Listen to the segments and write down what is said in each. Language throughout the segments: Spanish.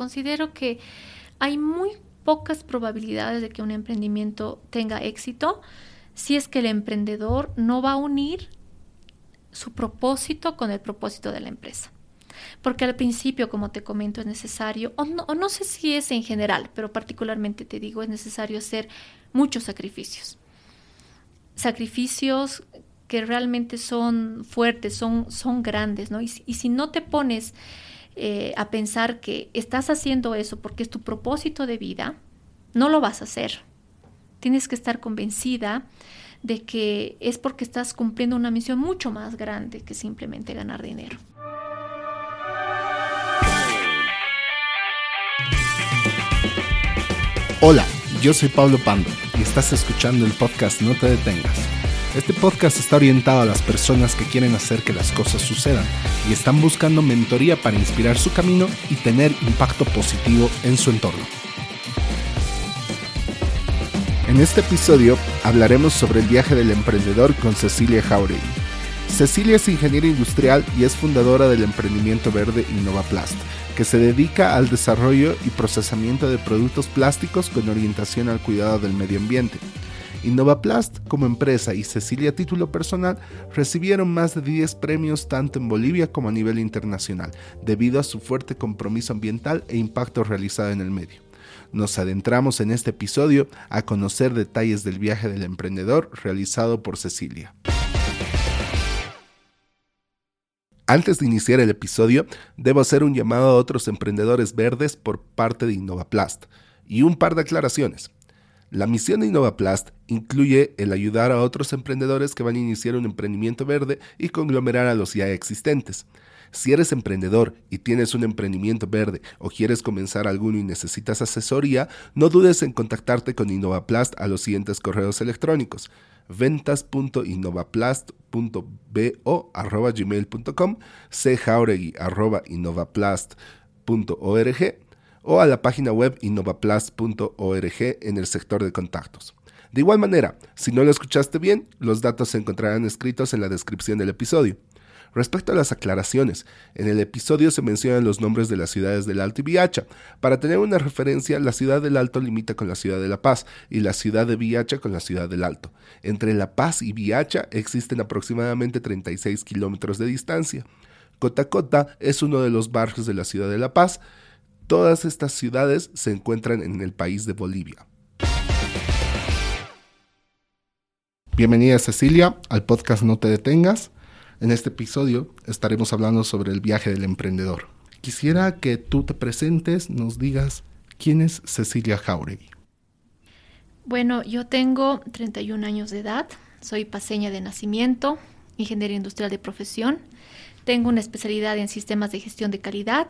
Considero que hay muy pocas probabilidades de que un emprendimiento tenga éxito si es que el emprendedor no va a unir su propósito con el propósito de la empresa. Porque al principio, como te comento, es necesario, o no, o no sé si es en general, pero particularmente te digo, es necesario hacer muchos sacrificios. Sacrificios que realmente son fuertes, son, son grandes, ¿no? Y, y si no te pones eh, a pensar que estás haciendo eso porque es tu propósito de vida, no lo vas a hacer. Tienes que estar convencida de que es porque estás cumpliendo una misión mucho más grande que simplemente ganar dinero. Hola, yo soy Pablo Pando y estás escuchando el podcast No te detengas. Este podcast está orientado a las personas que quieren hacer que las cosas sucedan y están buscando mentoría para inspirar su camino y tener impacto positivo en su entorno. En este episodio hablaremos sobre el viaje del emprendedor con Cecilia Jauregui. Cecilia es ingeniera industrial y es fundadora del emprendimiento verde InnovaPlast, que se dedica al desarrollo y procesamiento de productos plásticos con orientación al cuidado del medio ambiente. InnovaPlast como empresa y Cecilia a título personal recibieron más de 10 premios tanto en Bolivia como a nivel internacional, debido a su fuerte compromiso ambiental e impacto realizado en el medio. Nos adentramos en este episodio a conocer detalles del viaje del emprendedor realizado por Cecilia. Antes de iniciar el episodio, debo hacer un llamado a otros emprendedores verdes por parte de InnovaPlast y un par de aclaraciones. La misión de InnovaPlast incluye el ayudar a otros emprendedores que van a iniciar un emprendimiento verde y conglomerar a los ya existentes. Si eres emprendedor y tienes un emprendimiento verde o quieres comenzar alguno y necesitas asesoría, no dudes en contactarte con InnovaPlast a los siguientes correos electrónicos ventas.innovaplast.bo.gmail.com, cjauregui.innovaplast.org o a la página web innovaplast.org en el sector de contactos. De igual manera, si no lo escuchaste bien, los datos se encontrarán escritos en la descripción del episodio. Respecto a las aclaraciones, en el episodio se mencionan los nombres de las ciudades del Alto y Viacha. Para tener una referencia, la ciudad del Alto limita con la ciudad de La Paz y la ciudad de Viacha con la ciudad del Alto. Entre La Paz y Viacha existen aproximadamente 36 kilómetros de distancia. Cotacota es uno de los barrios de la ciudad de La Paz. Todas estas ciudades se encuentran en el país de Bolivia. Bienvenida Cecilia al podcast No te detengas. En este episodio estaremos hablando sobre el viaje del emprendedor. Quisiera que tú te presentes, nos digas quién es Cecilia Jauregui. Bueno, yo tengo 31 años de edad, soy paseña de nacimiento, ingeniera industrial de profesión, tengo una especialidad en sistemas de gestión de calidad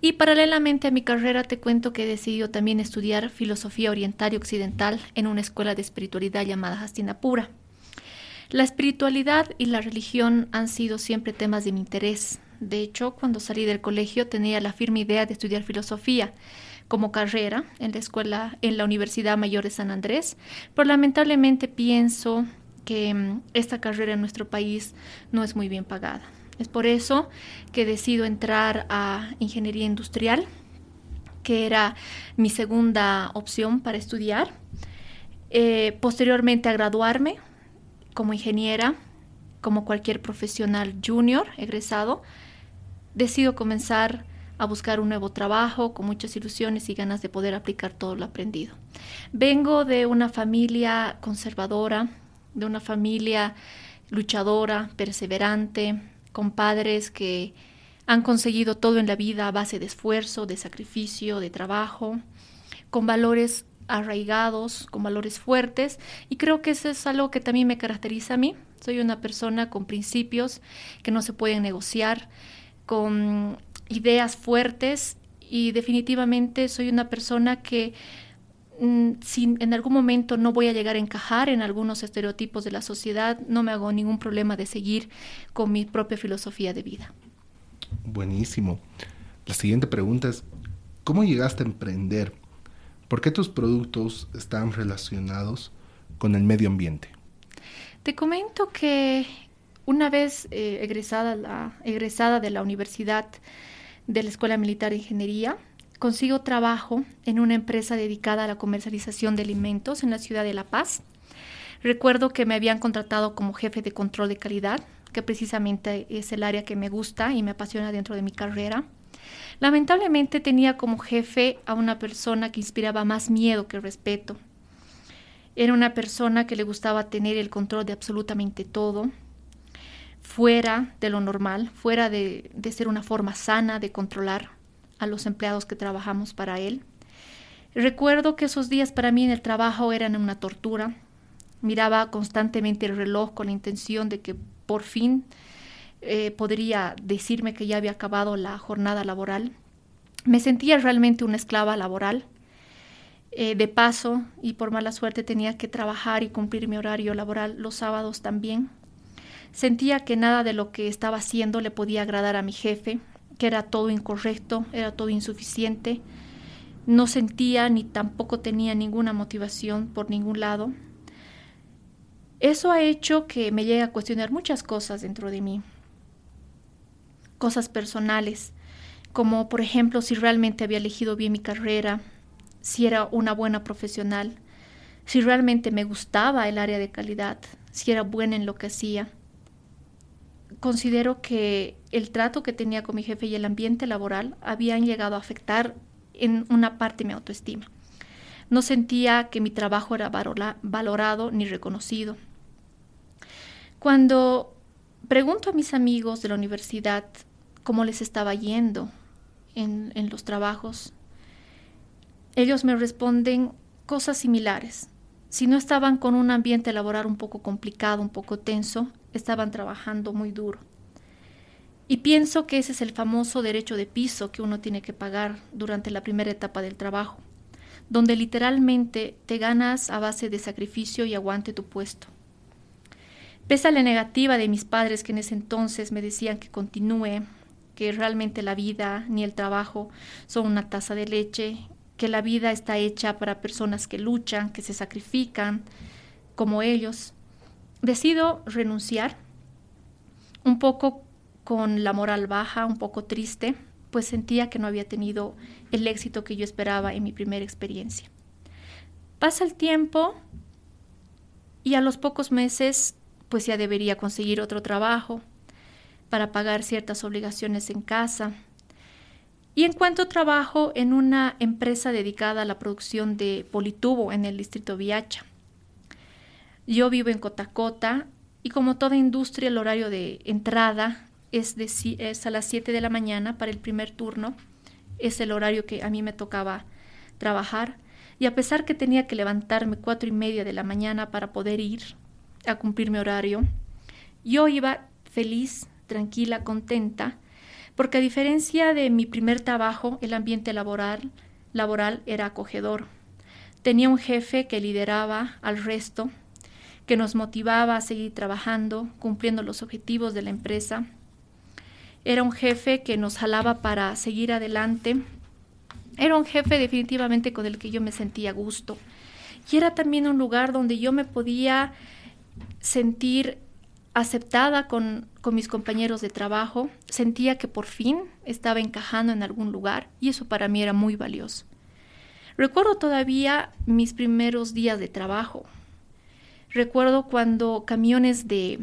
y paralelamente a mi carrera te cuento que he decidido también estudiar filosofía oriental y occidental en una escuela de espiritualidad llamada Hastinapura. La espiritualidad y la religión han sido siempre temas de mi interés. De hecho, cuando salí del colegio tenía la firme idea de estudiar filosofía como carrera en la escuela, en la Universidad Mayor de San Andrés, pero lamentablemente pienso que mm, esta carrera en nuestro país no es muy bien pagada. Es por eso que decido entrar a ingeniería industrial, que era mi segunda opción para estudiar. Eh, posteriormente a graduarme, como ingeniera, como cualquier profesional junior egresado, decido comenzar a buscar un nuevo trabajo con muchas ilusiones y ganas de poder aplicar todo lo aprendido. Vengo de una familia conservadora, de una familia luchadora, perseverante, con padres que han conseguido todo en la vida a base de esfuerzo, de sacrificio, de trabajo, con valores arraigados, con valores fuertes y creo que eso es algo que también me caracteriza a mí. Soy una persona con principios que no se pueden negociar, con ideas fuertes y definitivamente soy una persona que si en algún momento no voy a llegar a encajar en algunos estereotipos de la sociedad, no me hago ningún problema de seguir con mi propia filosofía de vida. Buenísimo. La siguiente pregunta es, ¿cómo llegaste a emprender? ¿Por qué tus productos están relacionados con el medio ambiente? Te comento que una vez eh, egresada, la, egresada de la Universidad de la Escuela Militar de Ingeniería, consigo trabajo en una empresa dedicada a la comercialización de alimentos en la ciudad de La Paz. Recuerdo que me habían contratado como jefe de control de calidad, que precisamente es el área que me gusta y me apasiona dentro de mi carrera. Lamentablemente tenía como jefe a una persona que inspiraba más miedo que respeto. Era una persona que le gustaba tener el control de absolutamente todo, fuera de lo normal, fuera de, ser una forma sana de controlar a los empleados que trabajamos para él. Recuerdo que esos días para mí en el trabajo eran una tortura. Miraba constantemente el reloj con la intención de que por fin eh, podría decirme que ya había acabado la jornada laboral. Me sentía realmente una esclava laboral. Eh, de paso, y por mala suerte tenía que trabajar y cumplir mi horario laboral los sábados también. Sentía que nada de lo que estaba haciendo le podía agradar a mi jefe, que era todo incorrecto, era todo insuficiente. No sentía ni tampoco tenía ninguna motivación por ningún lado. Eso ha hecho que me llegue a cuestionar muchas cosas dentro de mí. Cosas personales, como por ejemplo si realmente había elegido bien mi carrera, si era una buena profesional, si realmente me gustaba el área de calidad, si era buena en lo que hacía considero que el trato que tenía con mi jefe y el ambiente laboral habían llegado a afectar en una parte mi autoestima. No sentía que mi trabajo era valorado ni reconocido. Cuando pregunto a mis amigos de la universidad cómo les estaba yendo en, los trabajos, ellos me responden cosas similares. Si no estaban con un ambiente laboral un poco complicado, un poco tenso, estaban trabajando muy duro. Y pienso que ese es el famoso derecho de piso que uno tiene que pagar durante la primera etapa del trabajo, donde literalmente te ganas a base de sacrificio y aguante tu puesto. Pese a la negativa de mis padres que en ese entonces me decían que continúe, que realmente la vida ni el trabajo son una taza de leche, que la vida está hecha para personas que luchan, que se sacrifican, como ellos, decido renunciar, un poco con la moral baja, un poco triste, pues sentía que no había tenido el éxito que yo esperaba en mi primera experiencia. Pasa el tiempo y a los pocos meses pues ya debería conseguir otro trabajo para pagar ciertas obligaciones en casa. Y encuentro trabajo en una empresa dedicada a la producción de politubo en el distrito Viacha. Yo vivo en Cotacota y como toda industria el horario de entrada es, es a las 7 de la mañana para el primer turno. Es el horario que a mí me tocaba trabajar. Y a pesar que tenía que levantarme cuatro y media de la mañana para poder ir a cumplir mi horario, yo iba feliz, tranquila, contenta, porque a diferencia de mi primer trabajo, el ambiente laboral, laboral era acogedor. Tenía un jefe que lideraba al resto que nos motivaba a seguir trabajando, cumpliendo los objetivos de la empresa. Era un jefe que nos jalaba para seguir adelante. Era un jefe definitivamente con el que yo me sentía a gusto. Y era también un lugar donde yo me podía sentir aceptada con, con, mis compañeros de trabajo, sentía que por fin estaba encajando en algún lugar y eso para mí era muy valioso. Recuerdo todavía mis primeros días de trabajo. Recuerdo cuando camiones de,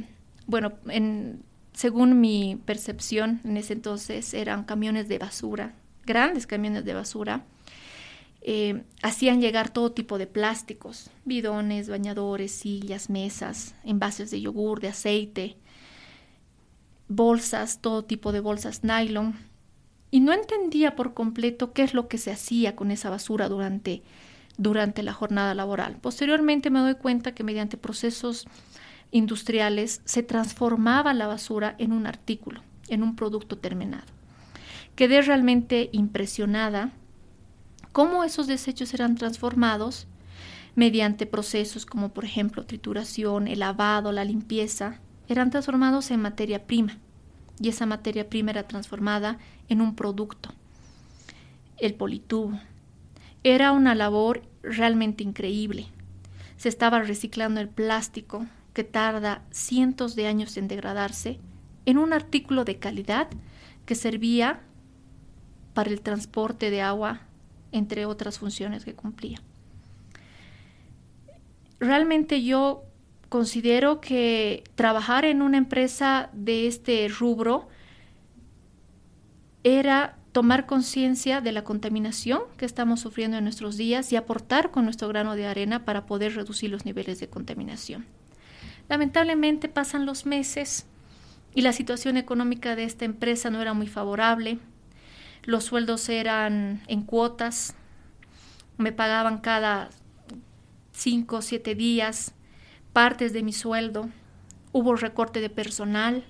bueno, en, según mi percepción en ese entonces eran camiones de basura, grandes camiones de basura, eh, hacían llegar todo tipo de plásticos, bidones, bañadores, sillas, mesas, envases de yogur, de aceite, bolsas, todo tipo de bolsas nylon. Y no entendía por completo qué es lo que se hacía con esa basura durante durante la jornada laboral. Posteriormente me doy cuenta que mediante procesos industriales se transformaba la basura en un artículo, en un producto terminado. Quedé realmente impresionada cómo esos desechos eran transformados mediante procesos como por ejemplo trituración, el lavado, la limpieza, eran transformados en materia prima y esa materia prima era transformada en un producto, el politubo. Era una labor realmente increíble. Se estaba reciclando el plástico, que tarda cientos de años en degradarse, en un artículo de calidad que servía para el transporte de agua entre otras funciones que cumplía. Realmente yo considero que trabajar en una empresa de este rubro era tomar conciencia de la contaminación que estamos sufriendo en nuestros días y aportar con nuestro grano de arena para poder reducir los niveles de contaminación. Lamentablemente pasan los meses y la situación económica de esta empresa no era muy favorable. Los sueldos eran en cuotas, me pagaban cada cinco o siete días partes de mi sueldo, hubo recorte de personal,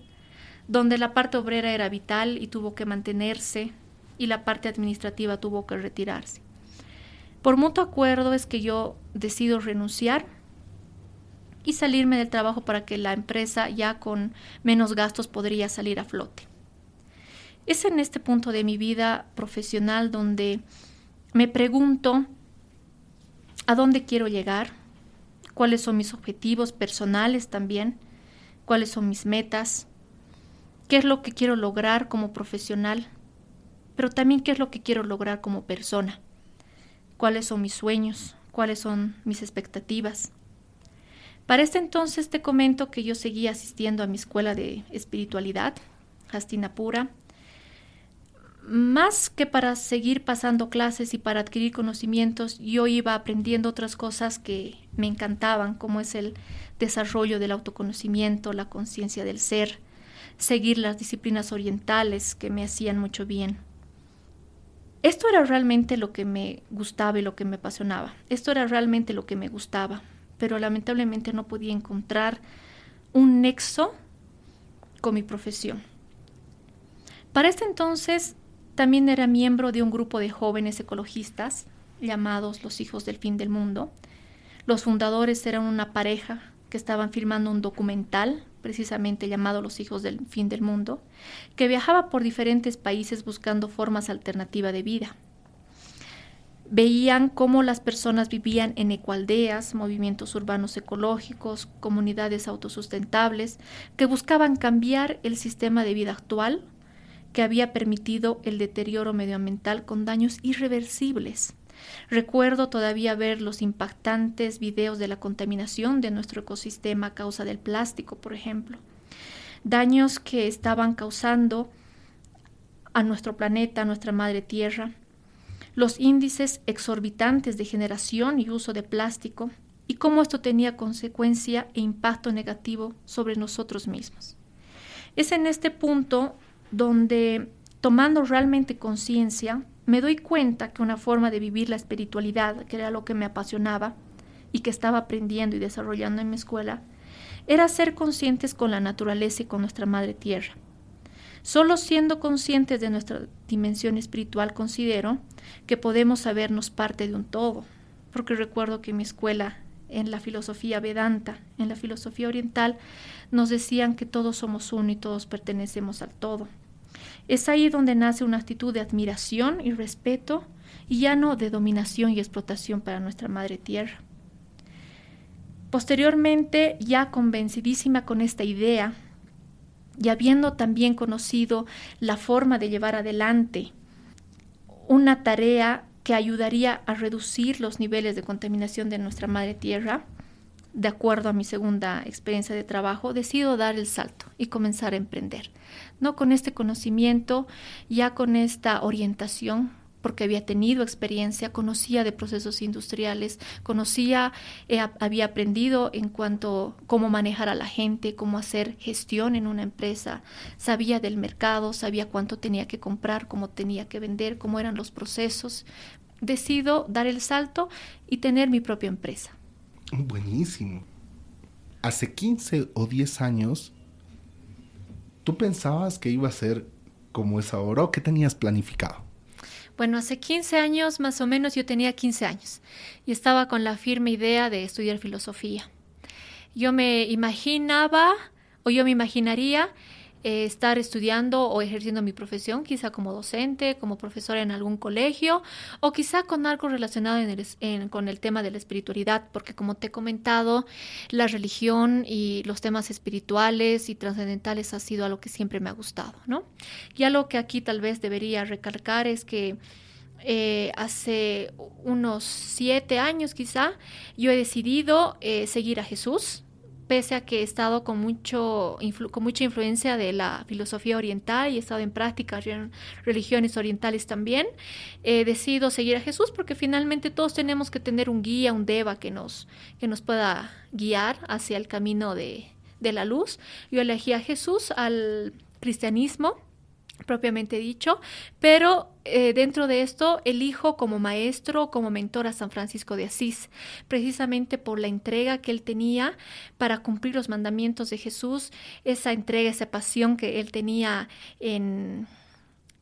donde la parte obrera era vital y tuvo que mantenerse y la parte administrativa tuvo que retirarse. Por mutuo acuerdo es que yo decido renunciar y salirme del trabajo para que la empresa ya con menos gastos podría salir a flote. Es en este punto de mi vida profesional donde me pregunto a dónde quiero llegar, cuáles son mis objetivos personales también, cuáles son mis metas, qué es lo que quiero lograr como profesional, pero también qué es lo que quiero lograr como persona, cuáles son mis sueños, cuáles son mis expectativas. Para este entonces te comento que yo seguía asistiendo a mi escuela de espiritualidad, Hastinapura, más que para seguir pasando clases y para adquirir conocimientos, yo iba aprendiendo otras cosas que me encantaban, como es el desarrollo del autoconocimiento, la conciencia del ser, seguir las disciplinas orientales que me hacían mucho bien. Esto era realmente lo que me gustaba y lo que me apasionaba. Esto era realmente lo que me gustaba, pero lamentablemente no podía encontrar un nexo con mi profesión. Para este entonces también era miembro de un grupo de jóvenes ecologistas llamados los Hijos del Fin del Mundo. Los fundadores eran una pareja que estaban filmando un documental precisamente llamado Los Hijos del Fin del Mundo, que viajaba por diferentes países buscando formas alternativas de vida. Veían cómo las personas vivían en ecoaldeas, movimientos urbanos ecológicos, comunidades autosustentables, que buscaban cambiar el sistema de vida actual que había permitido el deterioro medioambiental con daños irreversibles. Recuerdo todavía ver los impactantes videos de la contaminación de nuestro ecosistema a causa del plástico, por ejemplo. Daños que estaban causando a nuestro planeta, a nuestra madre tierra. Los índices exorbitantes de generación y uso de plástico y cómo esto tenía consecuencia e impacto negativo sobre nosotros mismos. Es en este punto donde tomando realmente conciencia, me doy cuenta que una forma de vivir la espiritualidad, que era lo que me apasionaba y que estaba aprendiendo y desarrollando en mi escuela, era ser conscientes con la naturaleza y con nuestra madre tierra. Solo siendo conscientes de nuestra dimensión espiritual considero que podemos sabernos parte de un todo, porque recuerdo que en mi escuela, en la filosofía vedanta, en la filosofía oriental, nos decían que todos somos uno y todos pertenecemos al todo. Es ahí donde nace una actitud de admiración y respeto y ya no de dominación y explotación para nuestra madre tierra. Posteriormente, ya convencidísima con esta idea y habiendo también conocido la forma de llevar adelante una tarea que ayudaría a reducir los niveles de contaminación de nuestra madre tierra, de acuerdo a mi segunda experiencia de trabajo, decido dar el salto y comenzar a emprender. No con este conocimiento, ya con esta orientación, porque había tenido experiencia, conocía de procesos industriales, conocía, eh, había aprendido en cuanto cómo manejar a la gente, cómo hacer gestión en una empresa, sabía del mercado, sabía cuánto tenía que comprar, cómo tenía que vender, cómo eran los procesos. Decido dar el salto y tener mi propia empresa. Buenísimo. Hace 15 o 10 años, ¿tú pensabas que iba a ser como es ahora o qué tenías planificado? Bueno, hace 15 años más o menos yo tenía 15 años y estaba con la firme idea de estudiar filosofía. Yo me imaginaba o yo me imaginaría eh, estar estudiando o ejerciendo mi profesión, quizá como docente, como profesora en algún colegio o quizá con algo relacionado con el tema de la espiritualidad, porque como te he comentado, la religión y los temas espirituales y trascendentales ha sido algo que siempre me ha gustado, ¿no? Y algo que aquí tal vez debería recalcar es que eh, hace unos siete años quizá, yo he decidido eh, seguir a Jesús, pese a que he estado con, mucho, con mucha influencia de la filosofía oriental y he estado en prácticas religiones orientales también, he decidido seguir a Jesús porque finalmente todos tenemos que tener un guía, un deva que nos, que nos pueda guiar hacia el camino de, de la luz. Yo elegí a Jesús, al cristianismo propiamente dicho, pero eh, dentro de esto elijo como maestro, como mentor a San Francisco de Asís, precisamente por la entrega que él tenía para cumplir los mandamientos de Jesús, esa entrega, esa pasión que él tenía en,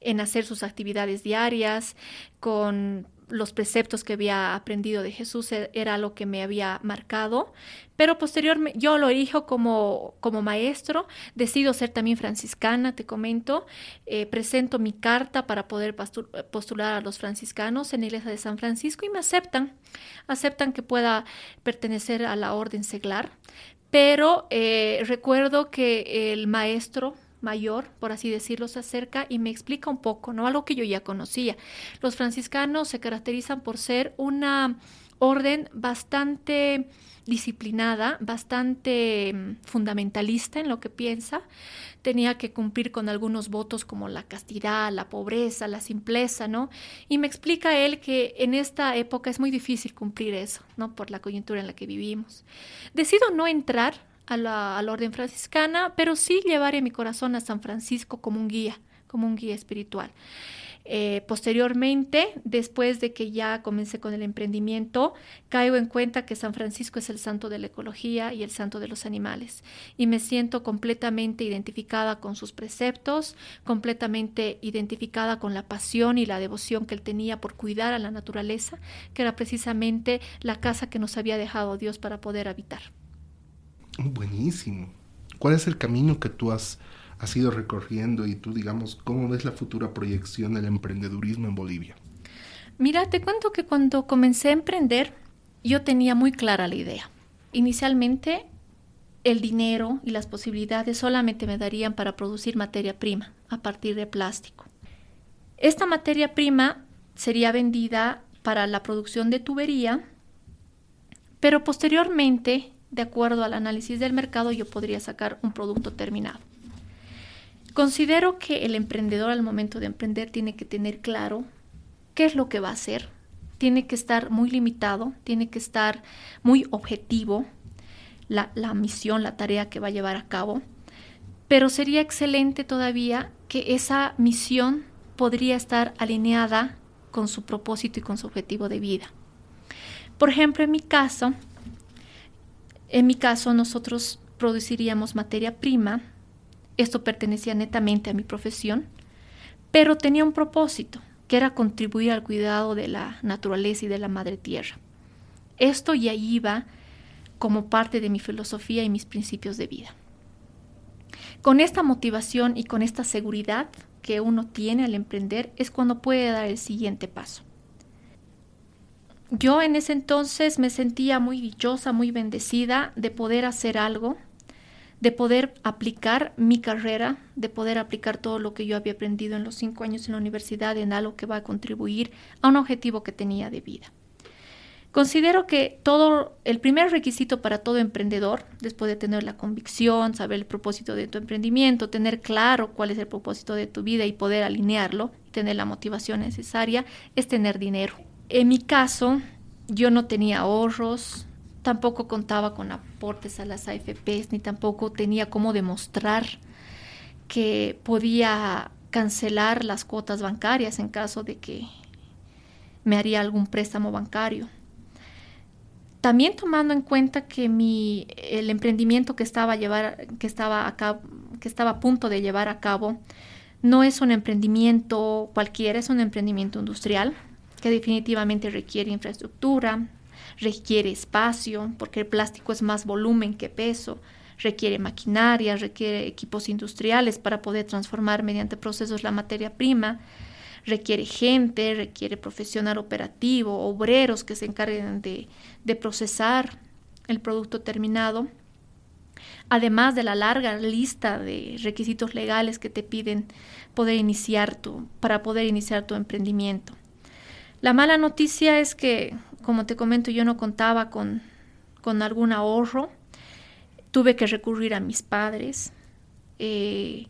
en hacer sus actividades diarias, con los preceptos que había aprendido de Jesús e, era lo que me había marcado, pero posteriormente yo lo elijo como, como maestro, decido ser también franciscana, te comento, eh, presento mi carta para poder postular a los franciscanos en la iglesia de San Francisco y me aceptan, aceptan que pueda pertenecer a la orden seglar, pero eh, recuerdo que el maestro mayor, por así decirlo, se acerca y me explica un poco, ¿no? Algo que yo ya conocía. Los franciscanos se caracterizan por ser una orden bastante disciplinada, bastante mm, fundamentalista en lo que piensa. Tenía que cumplir con algunos votos como la castidad, la pobreza, la simpleza, ¿no? Y me explica él que en esta época es muy difícil cumplir eso, ¿no? Por la coyuntura en la que vivimos. Decido no entrar a la, orden franciscana, pero sí llevar en mi corazón a San Francisco como un guía, como un guía espiritual. Eh, posteriormente, después de que ya comencé con el emprendimiento, caigo en cuenta que San Francisco es el santo de la ecología y el santo de los animales. Y me siento completamente identificada con sus preceptos, completamente identificada con la pasión y la devoción que él tenía por cuidar a la naturaleza, que era precisamente la casa que nos había dejado Dios para poder habitar. Buenísimo. ¿Cuál es el camino que tú has, ido recorriendo y tú, digamos, cómo ves la futura proyección del emprendedurismo en Bolivia? Mira, te cuento que cuando comencé a emprender, yo tenía muy clara la idea. Inicialmente, el dinero y las posibilidades solamente me darían para producir materia prima a partir de plástico. Esta materia prima sería vendida para la producción de tubería, pero posteriormente de acuerdo al análisis del mercado, yo podría sacar un producto terminado. Considero que el emprendedor al momento de emprender tiene que tener claro qué es lo que va a hacer, tiene que estar muy limitado, tiene que estar muy objetivo la, la misión, la tarea que va a llevar a cabo, pero sería excelente todavía que esa misión podría estar alineada con su propósito y con su objetivo de vida. Por ejemplo, en mi caso, en mi caso, nosotros produciríamos materia prima. Esto pertenecía netamente a mi profesión, pero tenía un propósito, que era contribuir al cuidado de la naturaleza y de la madre tierra. Esto ya iba como parte de mi filosofía y mis principios de vida. Con esta motivación y con esta seguridad que uno tiene al emprender es cuando puede dar el siguiente paso. Yo en ese entonces me sentía muy dichosa, muy bendecida de poder hacer algo, de poder aplicar mi carrera, de poder aplicar todo lo que yo había aprendido en los cinco años en la universidad en algo que va a contribuir a un objetivo que tenía de vida. Considero que todo el primer requisito para todo emprendedor, después de tener la convicción, saber el propósito de tu emprendimiento, tener claro cuál es el propósito de tu vida y poder alinearlo, tener la motivación necesaria, es tener dinero. En mi caso, yo no tenía ahorros, tampoco contaba con aportes a las AFPs, ni tampoco tenía cómo demostrar que podía cancelar las cuotas bancarias en caso de que me haría algún préstamo bancario. También tomando en cuenta que mi, el emprendimiento que estaba, a llevar, que, estaba a que estaba a punto de llevar a cabo no es un emprendimiento cualquiera, es un emprendimiento industrial que definitivamente requiere infraestructura, requiere espacio, porque el plástico es más volumen que peso, requiere maquinaria, requiere equipos industriales para poder transformar mediante procesos la materia prima, requiere gente, requiere profesional operativo, obreros que se encarguen de, de procesar el producto terminado, además de la larga lista de requisitos legales que te piden poder iniciar tu, para poder iniciar tu emprendimiento. La mala noticia es que, como te comento, yo no contaba con, con algún ahorro. Tuve que recurrir a mis padres, eh,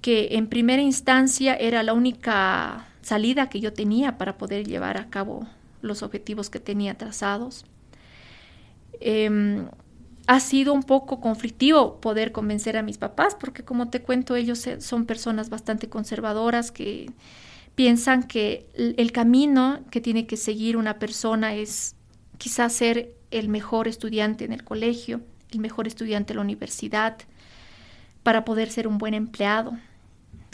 que en primera instancia era la única salida que yo tenía para poder llevar a cabo los objetivos que tenía trazados. Em, ha sido un poco conflictivo poder convencer a mis papás, porque como te cuento, ellos son personas bastante conservadoras que piensan que el camino que tiene que seguir una persona es quizás ser el mejor estudiante en el colegio, el mejor estudiante en la universidad, para poder ser un buen empleado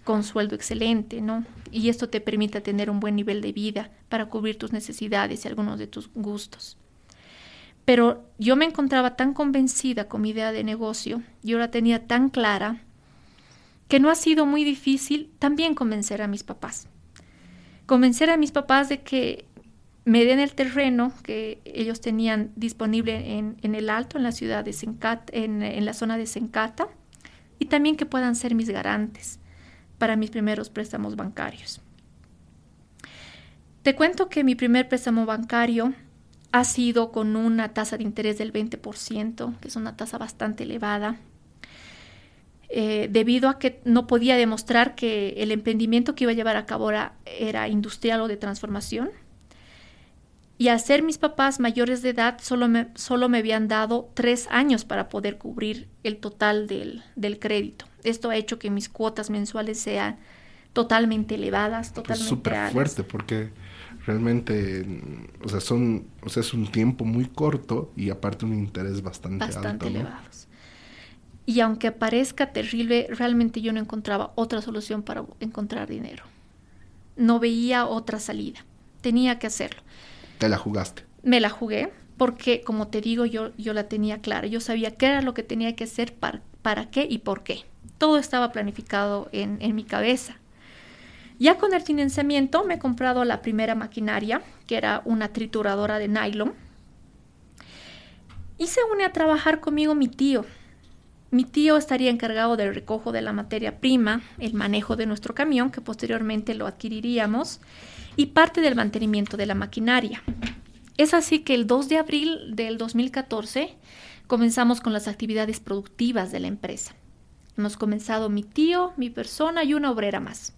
con sueldo excelente, ¿no? Y esto te permite tener un buen nivel de vida para cubrir tus necesidades y algunos de tus gustos. Pero yo me encontraba tan convencida con mi idea de negocio, yo la tenía tan clara, que no ha sido muy difícil también convencer a mis papás. Convencer a mis papás de que me den el terreno que ellos tenían disponible en, el Alto, en la ciudad de Sencata, en, en la zona de Sencata, y también que puedan ser mis garantes para mis primeros préstamos bancarios. Te cuento que mi primer préstamo bancario ha sido con una tasa de interés del 20%, que es una tasa bastante elevada, eh, debido a que no podía demostrar que el emprendimiento que iba a llevar a cabo era, era industrial o de transformación. Y al ser mis papás mayores de edad, solo me, solo me habían dado tres años para poder cubrir el total del, del crédito. Esto ha hecho que mis cuotas mensuales sean totalmente elevadas, pues totalmente súper fuerte porque realmente, o sea, son, o sea, es un tiempo muy corto y aparte un interés bastante, bastante alto. elevados. Y aunque parezca terrible, realmente yo no encontraba otra solución para encontrar dinero. No veía otra salida. Tenía que hacerlo. ¿Te la jugaste? Me la jugué porque, como te digo, yo, yo la tenía clara. Yo sabía qué era lo que tenía que hacer, para, para qué y por qué. Todo estaba planificado en, en mi cabeza. Ya con el financiamiento me he comprado la primera maquinaria, que era una trituradora de nylon. Y se une a trabajar conmigo mi tío. Mi tío estaría encargado del recojo de la materia prima, el manejo de nuestro camión, que posteriormente lo adquiriríamos, y parte del mantenimiento de la maquinaria. Es así que el 2 de abril del 2014 comenzamos con las actividades productivas de la empresa. Hemos comenzado mi tío, mi persona y una obrera más.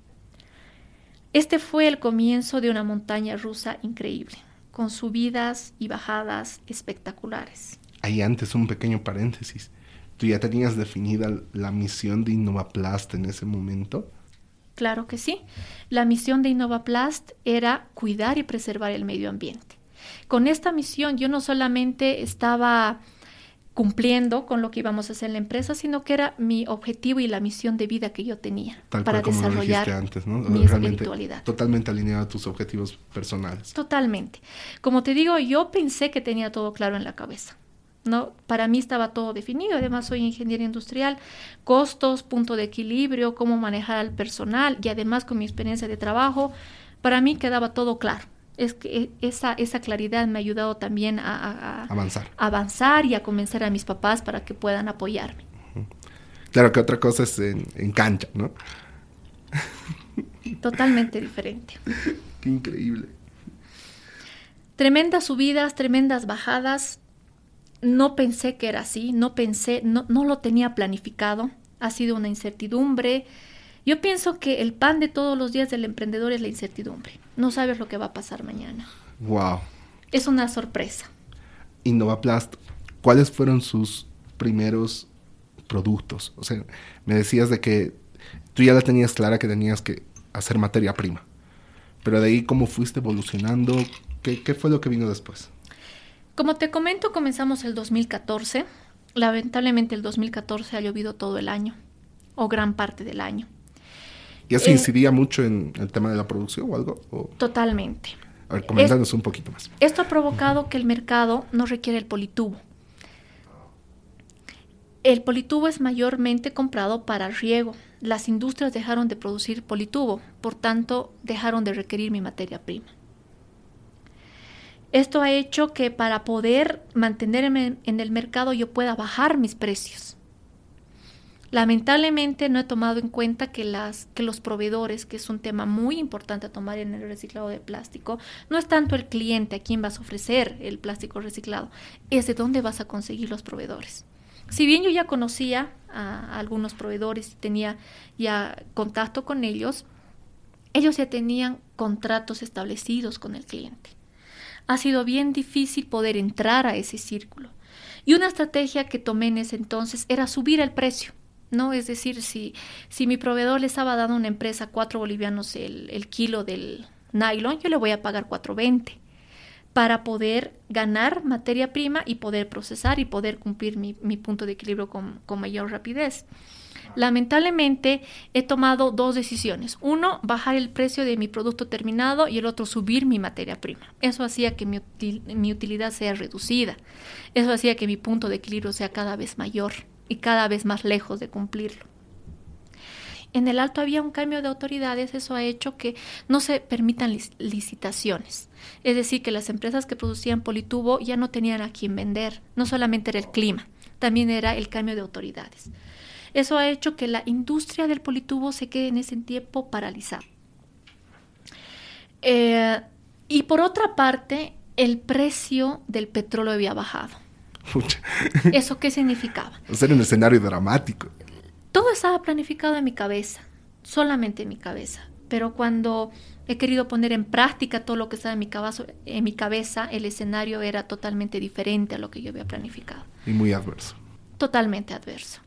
Este fue el comienzo de una montaña rusa increíble, con subidas y bajadas espectaculares. Ahí antes un pequeño paréntesis. ¿Tú ya tenías definida la misión de Innovaplast en ese momento? Claro que sí. La misión de Innovaplast era cuidar y preservar el medio ambiente. Con esta misión yo no solamente estaba cumpliendo con lo que íbamos a hacer en la empresa, sino que era mi objetivo y la misión de vida que yo tenía para desarrollar antes, ¿no? mi espiritualidad. Totalmente alineado a tus objetivos personales. Totalmente. Como te digo, yo pensé que tenía todo claro en la cabeza. ¿No? Para mí estaba todo definido, además soy ingeniero industrial, costos, punto de equilibrio, cómo manejar al personal y además con mi experiencia de trabajo, para mí quedaba todo claro es que esa, esa claridad me ha ayudado también a, avanzar. avanzar y a convencer a mis papás para que puedan apoyarme. Claro que otra cosa es en, cancha, ¿no? Totalmente diferente. Qué increíble. Tremendas subidas, tremendas bajadas. No pensé que era así, no pensé, no, no lo tenía planificado. Ha sido una incertidumbre, yo pienso que el pan de todos los días del emprendedor es la incertidumbre. No sabes lo que va a pasar mañana. Wow. Es una sorpresa. Innovaplast, ¿cuáles fueron sus primeros productos? O sea, me decías de que tú ya la tenías clara que tenías que hacer materia prima. Pero de ahí, ¿cómo fuiste evolucionando? ¿Qué, qué fue lo que vino después? Como te comento, comenzamos el 2014. Lamentablemente el 2014 ha llovido todo el año, o gran parte del año. ¿Y eso eh, incidía mucho en el tema de la producción o algo? Totalmente. A ver, coméntanos un poquito más. Esto ha provocado que el mercado no requiere el politubo. El politubo es mayormente comprado para riego. Las industrias dejaron de producir politubo, por tanto dejaron de requerir mi materia prima. Esto ha hecho que para poder mantenerme en el mercado yo pueda bajar mis precios. Lamentablemente no he tomado en cuenta que, las, los proveedores, que es un tema muy importante a tomar en el reciclado de plástico, no es tanto el cliente a quien vas a ofrecer el plástico reciclado, es de dónde vas a conseguir los proveedores. Si bien yo ya conocía a, algunos proveedores y tenía ya contacto con ellos, ellos ya tenían contratos establecidos con el cliente. Ha sido bien difícil poder entrar a ese círculo. Y una estrategia que tomé en ese entonces era subir el precio. ¿no? Es decir, si, si mi proveedor le estaba dando a una empresa cuatro bolivianos el, el kilo del nylon, yo le voy a pagar 4.20 para poder ganar materia prima y poder procesar y poder cumplir mi, mi punto de equilibrio con, con, mayor rapidez. Lamentablemente he tomado dos decisiones. Uno, bajar el precio de mi producto terminado y el otro, subir mi materia prima. Eso hacía que mi, utilidad sea reducida. Eso hacía que mi punto de equilibrio sea cada vez mayor y cada vez más lejos de cumplirlo. En el alto había un cambio de autoridades, eso ha hecho que no se permitan licitaciones. Es decir, que las empresas que producían politubo ya no tenían a quién vender. No solamente era el clima, también era el cambio de autoridades. Eso ha hecho que la industria del politubo se quede en ese tiempo paralizada. Eh, y por otra parte, el precio del petróleo había bajado. ¿Eso qué significaba? Era un escenario dramático. Todo estaba planificado en mi cabeza, solamente en mi cabeza. Pero cuando he querido poner en práctica todo lo que estaba en mi, cabeza, en mi cabeza, el escenario era totalmente diferente a lo que yo había planificado. Y muy adverso. Totalmente adverso.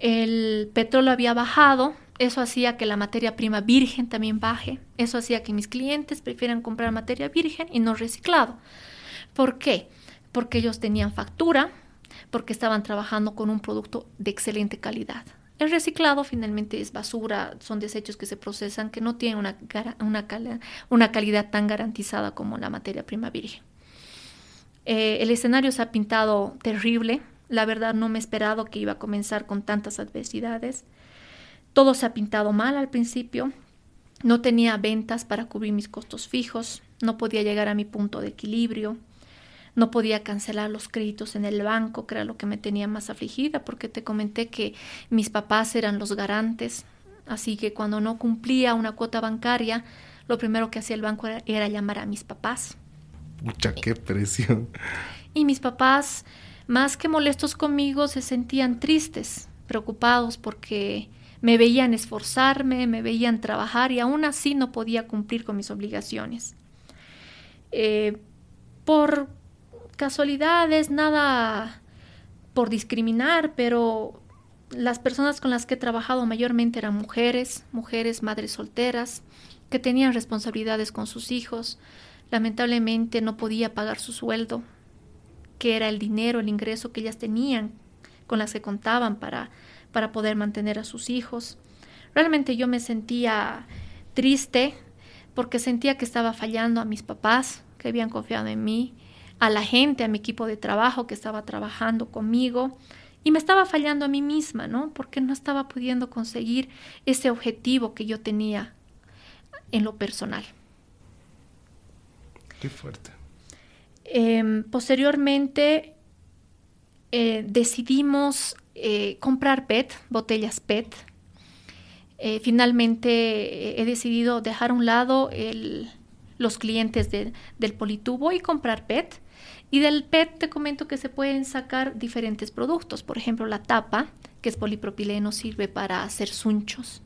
El petróleo había bajado, eso hacía que la materia prima virgen también baje, eso hacía que mis clientes prefieran comprar materia virgen y no reciclado. ¿Por qué? porque ellos tenían factura, porque estaban trabajando con un producto de excelente calidad. El reciclado finalmente es basura, son desechos que se procesan que no tienen una, una, calidad tan garantizada como la materia prima virgen. Eh, el escenario se ha pintado terrible, la verdad no me he esperado que iba a comenzar con tantas adversidades. Todo se ha pintado mal al principio, no tenía ventas para cubrir mis costos fijos, no podía llegar a mi punto de equilibrio, no podía cancelar los créditos en el banco, que era lo que me tenía más afligida, porque te comenté que mis papás eran los garantes, así que cuando no cumplía una cuota bancaria, lo primero que hacía el banco era, llamar a mis papás. Mucha qué presión. Y mis papás, más que molestos conmigo, se sentían tristes, preocupados porque me veían esforzarme, me veían trabajar y aún así no podía cumplir con mis obligaciones. Eh, por casualidades, nada por discriminar, pero las personas con las que he trabajado mayormente eran mujeres, mujeres madres solteras, que tenían responsabilidades con sus hijos. Lamentablemente no podía pagar su sueldo, que era el dinero, el ingreso que ellas tenían, con las que contaban para, para poder mantener a sus hijos. Realmente yo me sentía triste porque sentía que estaba fallando a mis papás, que habían confiado en mí, a la gente, a mi equipo de trabajo que estaba trabajando conmigo y me estaba fallando a mí misma, ¿no? Porque no estaba pudiendo conseguir ese objetivo que yo tenía en lo personal. Qué fuerte. Em, posteriormente eh, decidimos eh, comprar PET, botellas PET. Eh, finalmente he decidido dejar a un lado los clientes del politubo y comprar PET y del PET te comento que se pueden sacar diferentes productos. Por ejemplo, la tapa, que es polipropileno, sirve para hacer sunchos.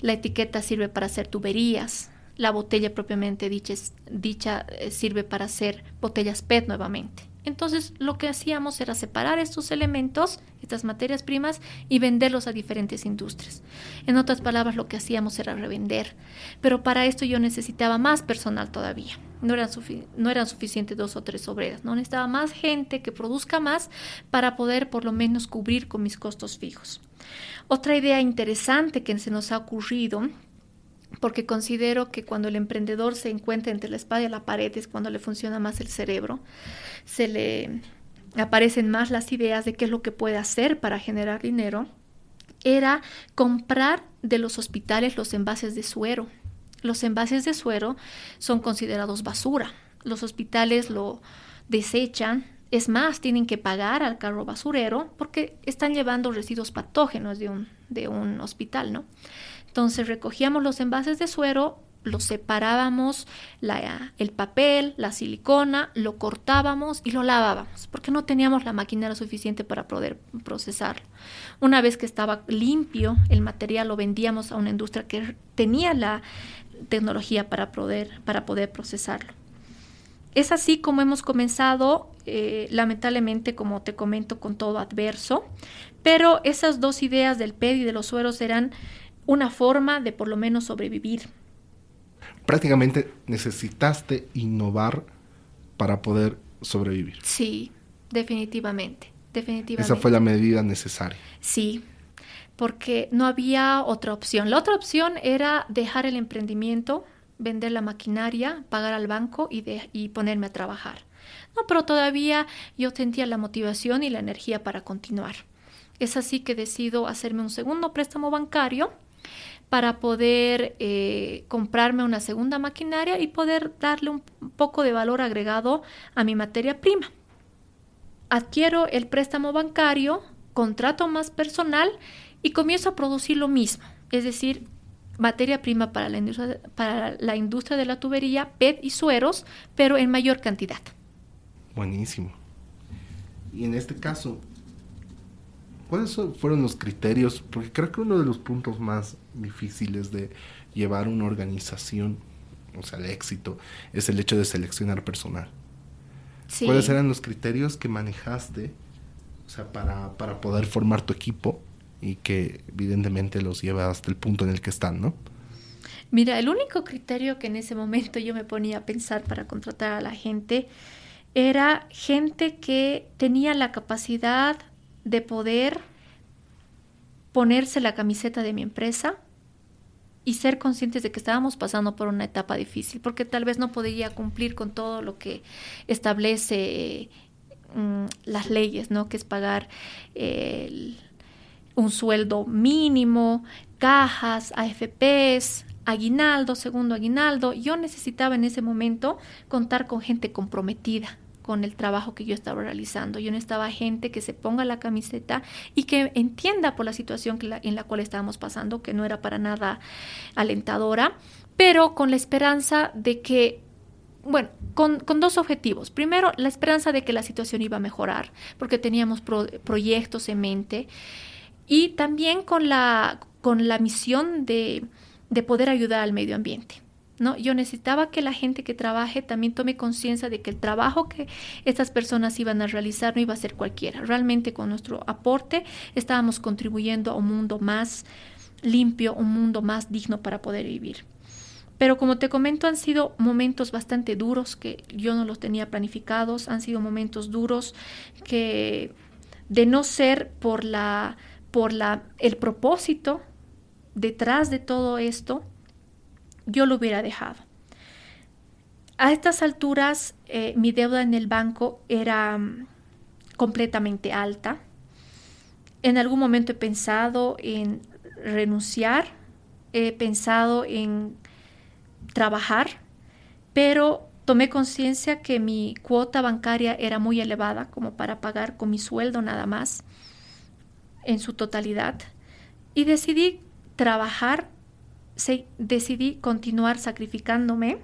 La etiqueta sirve para hacer tuberías. La botella propiamente dicha, dicha eh, sirve para hacer botellas PET nuevamente. Entonces lo que hacíamos era separar estos elementos, estas materias primas, y venderlos a diferentes industrias. En otras palabras, lo que hacíamos era revender. Pero para esto yo necesitaba más personal todavía. No eran, no suficientes dos o tres obreras, no necesitaba más gente que produzca más para poder por lo menos cubrir con mis costos fijos. Otra idea interesante que se nos ha ocurrido porque considero que cuando el emprendedor se encuentra entre la espada y la pared es cuando le funciona más el cerebro, se le aparecen más las ideas de qué es lo que puede hacer para generar dinero, era comprar de los hospitales los envases de suero. Los envases de suero son considerados basura. Los hospitales lo desechan Es más, tienen que pagar al carro basurero porque están llevando residuos patógenos de un, de un hospital, ¿no? Entonces recogíamos los envases de suero, los separábamos, el papel, la silicona, lo cortábamos y lo lavábamos, porque no teníamos la maquinaria suficiente para poder procesarlo. Una vez que estaba limpio, el material lo vendíamos a una industria que tenía la tecnología para poder, para poder procesarlo. Es así como hemos comenzado, eh, lamentablemente, como te comento, con todo adverso, pero esas dos ideas del PED y de los sueros eran una forma de por lo menos sobrevivir. Prácticamente necesitaste innovar para poder sobrevivir. Sí, definitivamente, definitivamente. Esa fue la medida necesaria. Sí, porque no había otra opción. La otra opción era dejar el emprendimiento, vender la maquinaria, pagar al banco y, y ponerme a trabajar. No, pero todavía yo sentía la motivación y la energía para continuar. Es así que decido hacerme un segundo préstamo bancario para poder eh, comprarme una segunda maquinaria y poder darle un poco de valor agregado a mi materia prima. Adquiero el préstamo bancario, contrato más personal y comienzo a producir lo mismo, es decir, materia prima para la industria, para la industria de la tubería, PET y sueros, pero en mayor cantidad. Buenísimo. Y en este caso, ¿cuáles fueron los criterios? Porque creo que uno de los puntos más difíciles de llevar una organización, o sea, el éxito, es el hecho de seleccionar personal. ¿Cuáles eran los criterios que manejaste o sea, para, para poder formar tu equipo y que evidentemente los lleva hasta el punto en el que están, ¿no? Mira, el único criterio que en ese momento yo me ponía a pensar para contratar a la gente era gente que tenía la capacidad de poder ponerse la camiseta de mi empresa y ser conscientes de que estábamos pasando por una etapa difícil, porque tal vez no podía cumplir con todo lo que establece mm, las leyes, ¿no? Que es pagar un sueldo mínimo, cajas, AFPs, aguinaldo, segundo aguinaldo. Yo necesitaba en ese momento contar con gente comprometida, con el trabajo que yo estaba realizando. Yo necesitaba gente que se ponga la camiseta y que entienda por la situación en la cual estábamos pasando, que no era para nada alentadora, pero con la esperanza de que bueno, con, dos objetivos. Primero, la esperanza de que la situación iba a mejorar, porque teníamos proyectos en mente, y también con la, con la misión de, de poder ayudar al medio ambiente. ¿No? Yo necesitaba que la gente que trabaje también tome conciencia de que el trabajo que estas personas iban a realizar no iba a ser cualquiera. Realmente con nuestro aporte estábamos contribuyendo a un mundo más limpio, un mundo más digno para poder vivir. Pero como te comento, han sido momentos bastante duros que yo no los tenía planificados, han sido momentos duros que de no ser por la por la el propósito detrás de todo esto, yo lo hubiera dejado. A estas alturas eh, mi deuda en el banco era mm, completamente alta. En algún momento he pensado en renunciar, he pensado en trabajar, pero tomé conciencia que mi cuota bancaria era muy elevada como para pagar con mi sueldo nada más en su totalidad y decidí trabajar decidí continuar sacrificándome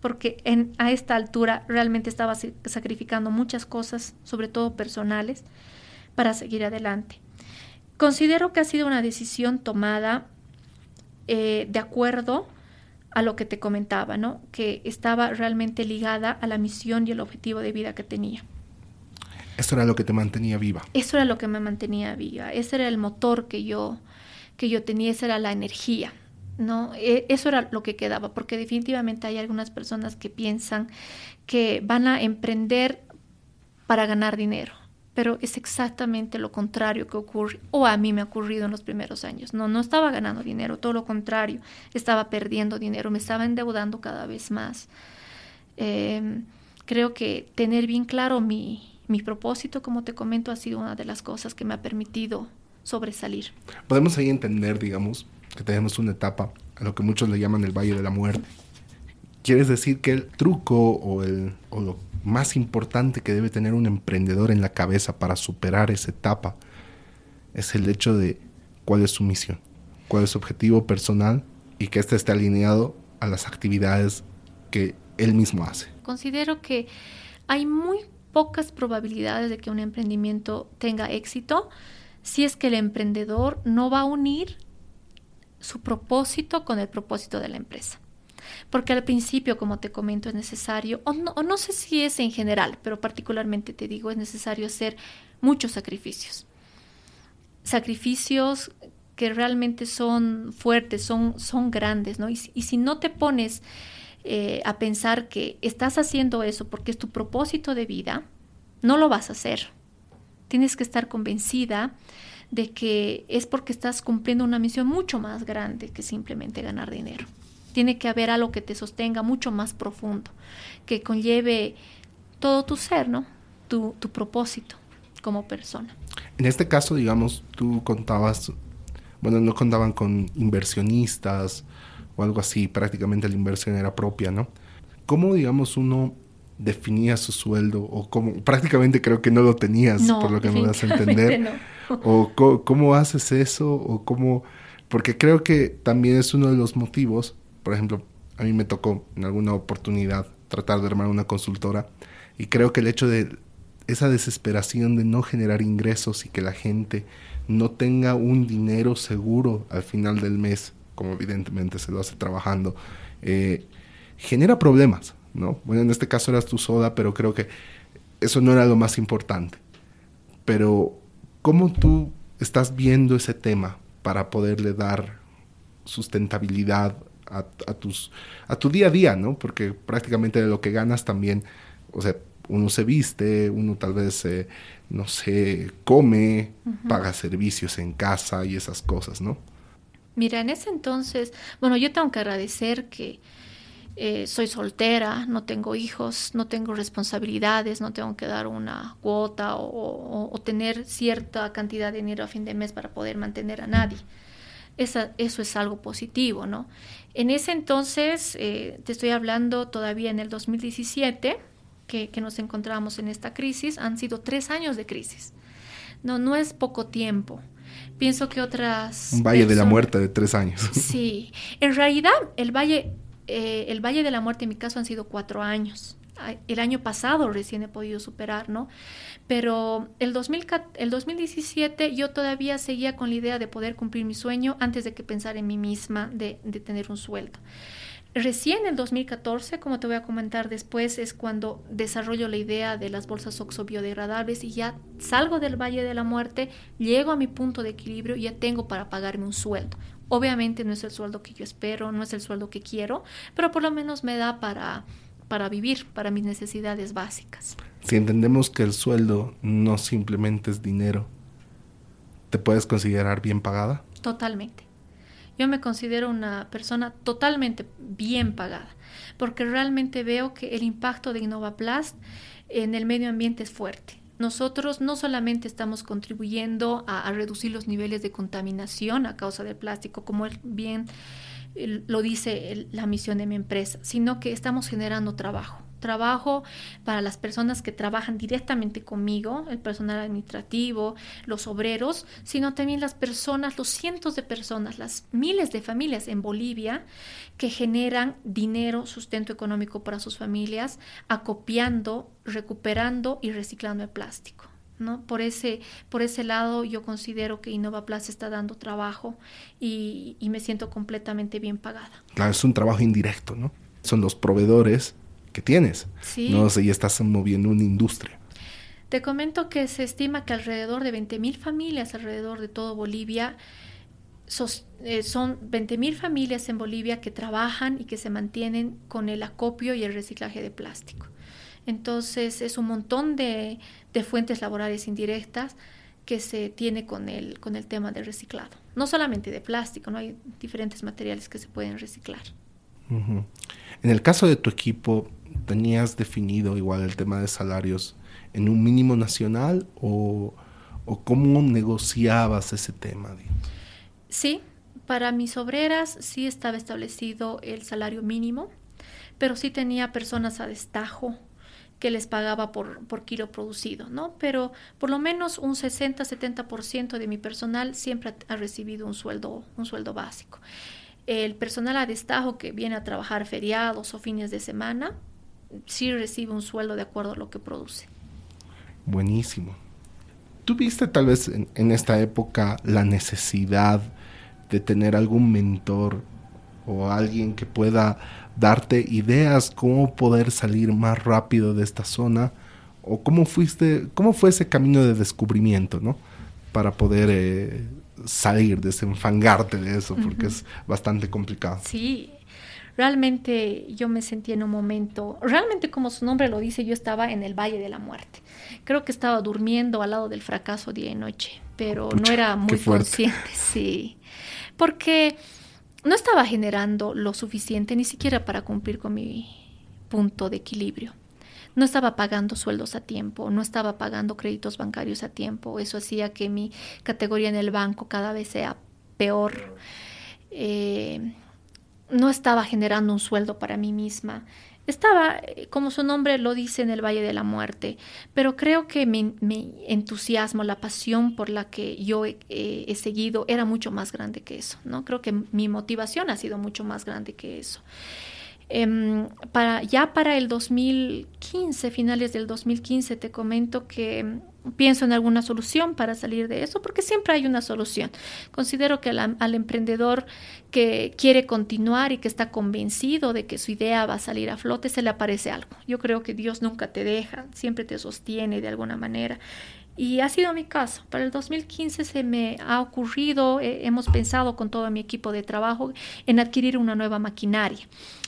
porque en, a esta altura realmente estaba sacrificando muchas cosas, sobre todo personales, para seguir adelante. Considero que ha sido una decisión tomada eh, de acuerdo a lo que te comentaba, ¿no? Que estaba realmente ligada a la misión y el objetivo de vida que tenía. Eso era lo que te mantenía viva. Eso era lo que me mantenía viva. Ese era el motor que yo, que yo tenía, esa era la energía. ¿No? E, eso era lo que quedaba, porque definitivamente hay algunas personas que piensan que van a emprender para ganar dinero, pero es exactamente lo contrario que ocurre, o a mí me ha ocurrido en los primeros años. No, no estaba ganando dinero, todo lo contrario, estaba perdiendo dinero, me estaba endeudando cada vez más. Em, creo que tener bien claro mi, mi propósito, como te comento, ha sido una de las cosas que me ha permitido sobresalir. Podemos ahí entender, digamos, que tenemos una etapa a lo que muchos le llaman el Valle de la Muerte. ¿Quieres decir que el truco o, el, o más importante que debe tener un emprendedor en la cabeza para superar esa etapa es el hecho de cuál es su misión, cuál es su objetivo personal y que éste esté alineado a las actividades que él mismo hace. Considero que hay muy pocas probabilidades de que un emprendimiento tenga éxito si es que el emprendedor no va a unir su propósito con el propósito de la empresa. Porque al principio, como te comento, es necesario, o no, o sé si es en general, pero particularmente te digo, es necesario hacer muchos sacrificios. Sacrificios que realmente son fuertes, son, son grandes, ¿no? Y, y si no te pones eh, a pensar que estás haciendo eso porque es tu propósito de vida, no lo vas a hacer. Tienes que estar convencida de que es porque estás cumpliendo una misión mucho más grande que simplemente ganar dinero. Tiene que haber algo que te sostenga mucho más profundo, que conlleve todo tu ser, ¿no? Tu, tu propósito como persona. En este caso, digamos, tú contabas bueno, no contaban con inversionistas o algo así, prácticamente la inversión era propia, ¿no? ¿Cómo, digamos, uno definía su sueldo o cómo, prácticamente creo que no lo tenías, por lo que me das a entender? ¿O cómo, haces eso? ¿O cómo...? Porque creo que también es uno de los motivos, por ejemplo, a mí me tocó en alguna oportunidad tratar de armar una consultora y creo que el hecho de esa desesperación de no generar ingresos y que la gente no tenga un dinero seguro al final del mes, como evidentemente se lo hace trabajando, eh, genera problemas, ¿no? Bueno, en este caso eras tú sola, pero creo que eso no era lo más importante. Pero, ¿cómo tú estás viendo ese tema para poderle dar sustentabilidad a, tus, a tu día a día, ¿no? Porque prácticamente de lo que ganas también, o sea, uno se viste, uno tal vez, eh, no sé, come, paga servicios en casa y esas cosas, ¿no? Mira, en ese entonces, bueno, yo tengo que agradecer que eh, soy soltera, no tengo hijos, no tengo responsabilidades, no tengo que dar una cuota o, tener cierta cantidad de dinero a fin de mes para poder mantener a nadie. Esa, eso es algo positivo, ¿no? En ese entonces, eh, te estoy hablando todavía en el 2017, que, nos encontramos en esta crisis, han sido tres años de crisis. No, no es poco tiempo. Pienso que otras... Un valle de la muerte de tres años. Sí, en realidad el valle, eh, el valle de la muerte en mi caso han sido cuatro años. El año pasado recién he podido superar, ¿no? Pero el, 2000, el 2017 yo todavía seguía con la idea de poder cumplir mi sueño antes de que pensar en mí misma de, tener un sueldo. Recién el 2014, como te voy a comentar después, es cuando desarrollo la idea de las bolsas oxobiodegradables y ya salgo del Valle de la Muerte, llego a mi punto de equilibrio y ya tengo para pagarme un sueldo. Obviamente no es el sueldo que yo espero, no es el sueldo que quiero, pero por lo menos me da para, para vivir, para mis necesidades básicas. Si entendemos que el sueldo no simplemente es dinero, ¿te puedes considerar bien pagada? Totalmente. Yo me considero una persona totalmente bien pagada, porque realmente veo que el impacto de InnovaPlast en el medio ambiente es fuerte. Nosotros no solamente estamos contribuyendo a, reducir los niveles de contaminación a causa del plástico, como bien lo dice la misión de mi empresa, sino que estamos generando trabajo trabajo para las personas que trabajan directamente conmigo, el personal administrativo, los obreros, sino también las personas, los cientos de personas, las miles de familias en Bolivia que generan dinero, sustento económico para sus familias, acopiando, recuperando y reciclando el plástico. ¿No? Por, ese, por ese lado yo considero que InnovaPlus está dando trabajo y, y me siento completamente bien pagada. Claro, es un trabajo indirecto, ¿no? Son los proveedores que tienes. No sé, y estás moviendo una industria. Te comento que se estima que alrededor de 20.000 familias alrededor de todo Bolivia eh, son 20.000 familias en Bolivia que trabajan y que se mantienen con el acopio y el reciclaje de plástico. Entonces es un montón de, fuentes laborales indirectas que se tiene con el, con el tema del reciclado. No solamente de plástico, ¿no? hay diferentes materiales que se pueden reciclar. En el caso de tu equipo, ¿tenías definido igual el tema de salarios en un mínimo nacional o, cómo negociabas ese tema? Sí, para mis obreras sí estaba establecido el salario mínimo, pero sí tenía personas a destajo que les pagaba por, por kilo producido, ¿no? Pero por lo menos un 60-70% de mi personal siempre ha, recibido un sueldo, un sueldo básico. El personal a destajo que viene a trabajar feriados o fines de semana, sí recibe un sueldo de acuerdo a lo que produce. Buenísimo. ¿Tuviste tal vez en, esta época la necesidad de tener algún mentor o alguien que pueda darte ideas cómo poder salir más rápido de esta zona o cómo fuiste cómo fue ese camino de descubrimiento no para poder eh, salir desenfangarte de eso porque es bastante complicado sí realmente yo me sentí en un momento, realmente como su nombre lo dice, yo estaba en el Valle de la Muerte. Creo que estaba durmiendo al lado del fracaso día y noche, pero no era muy consciente, sí. Porque no estaba generando lo suficiente ni siquiera para cumplir con mi punto de equilibrio. No estaba pagando sueldos a tiempo, no estaba pagando créditos bancarios a tiempo. Eso hacía que mi categoría en el banco cada vez sea peor. Eh, no estaba generando un sueldo para mí misma. Estaba, eh, como su nombre lo dice, en el Valle de la Muerte, pero creo que mi, entusiasmo, la pasión por la que yo he, seguido era mucho más grande que eso, ¿no? Creo que mi motivación ha sido mucho más grande que eso. Em, para, ya para el 2015, finales del 2015, te comento que pienso en alguna solución para salir de eso, porque siempre hay una solución. Considero que al, emprendedor que quiere continuar y que está convencido de que su idea va a salir a flote, se le aparece algo. Yo creo que Dios nunca te deja, siempre te sostiene de alguna manera. Y ha sido mi caso. Para el 2015 se me ha ocurrido, eh, hemos pensado con todo mi equipo de trabajo en adquirir una nueva maquinaria.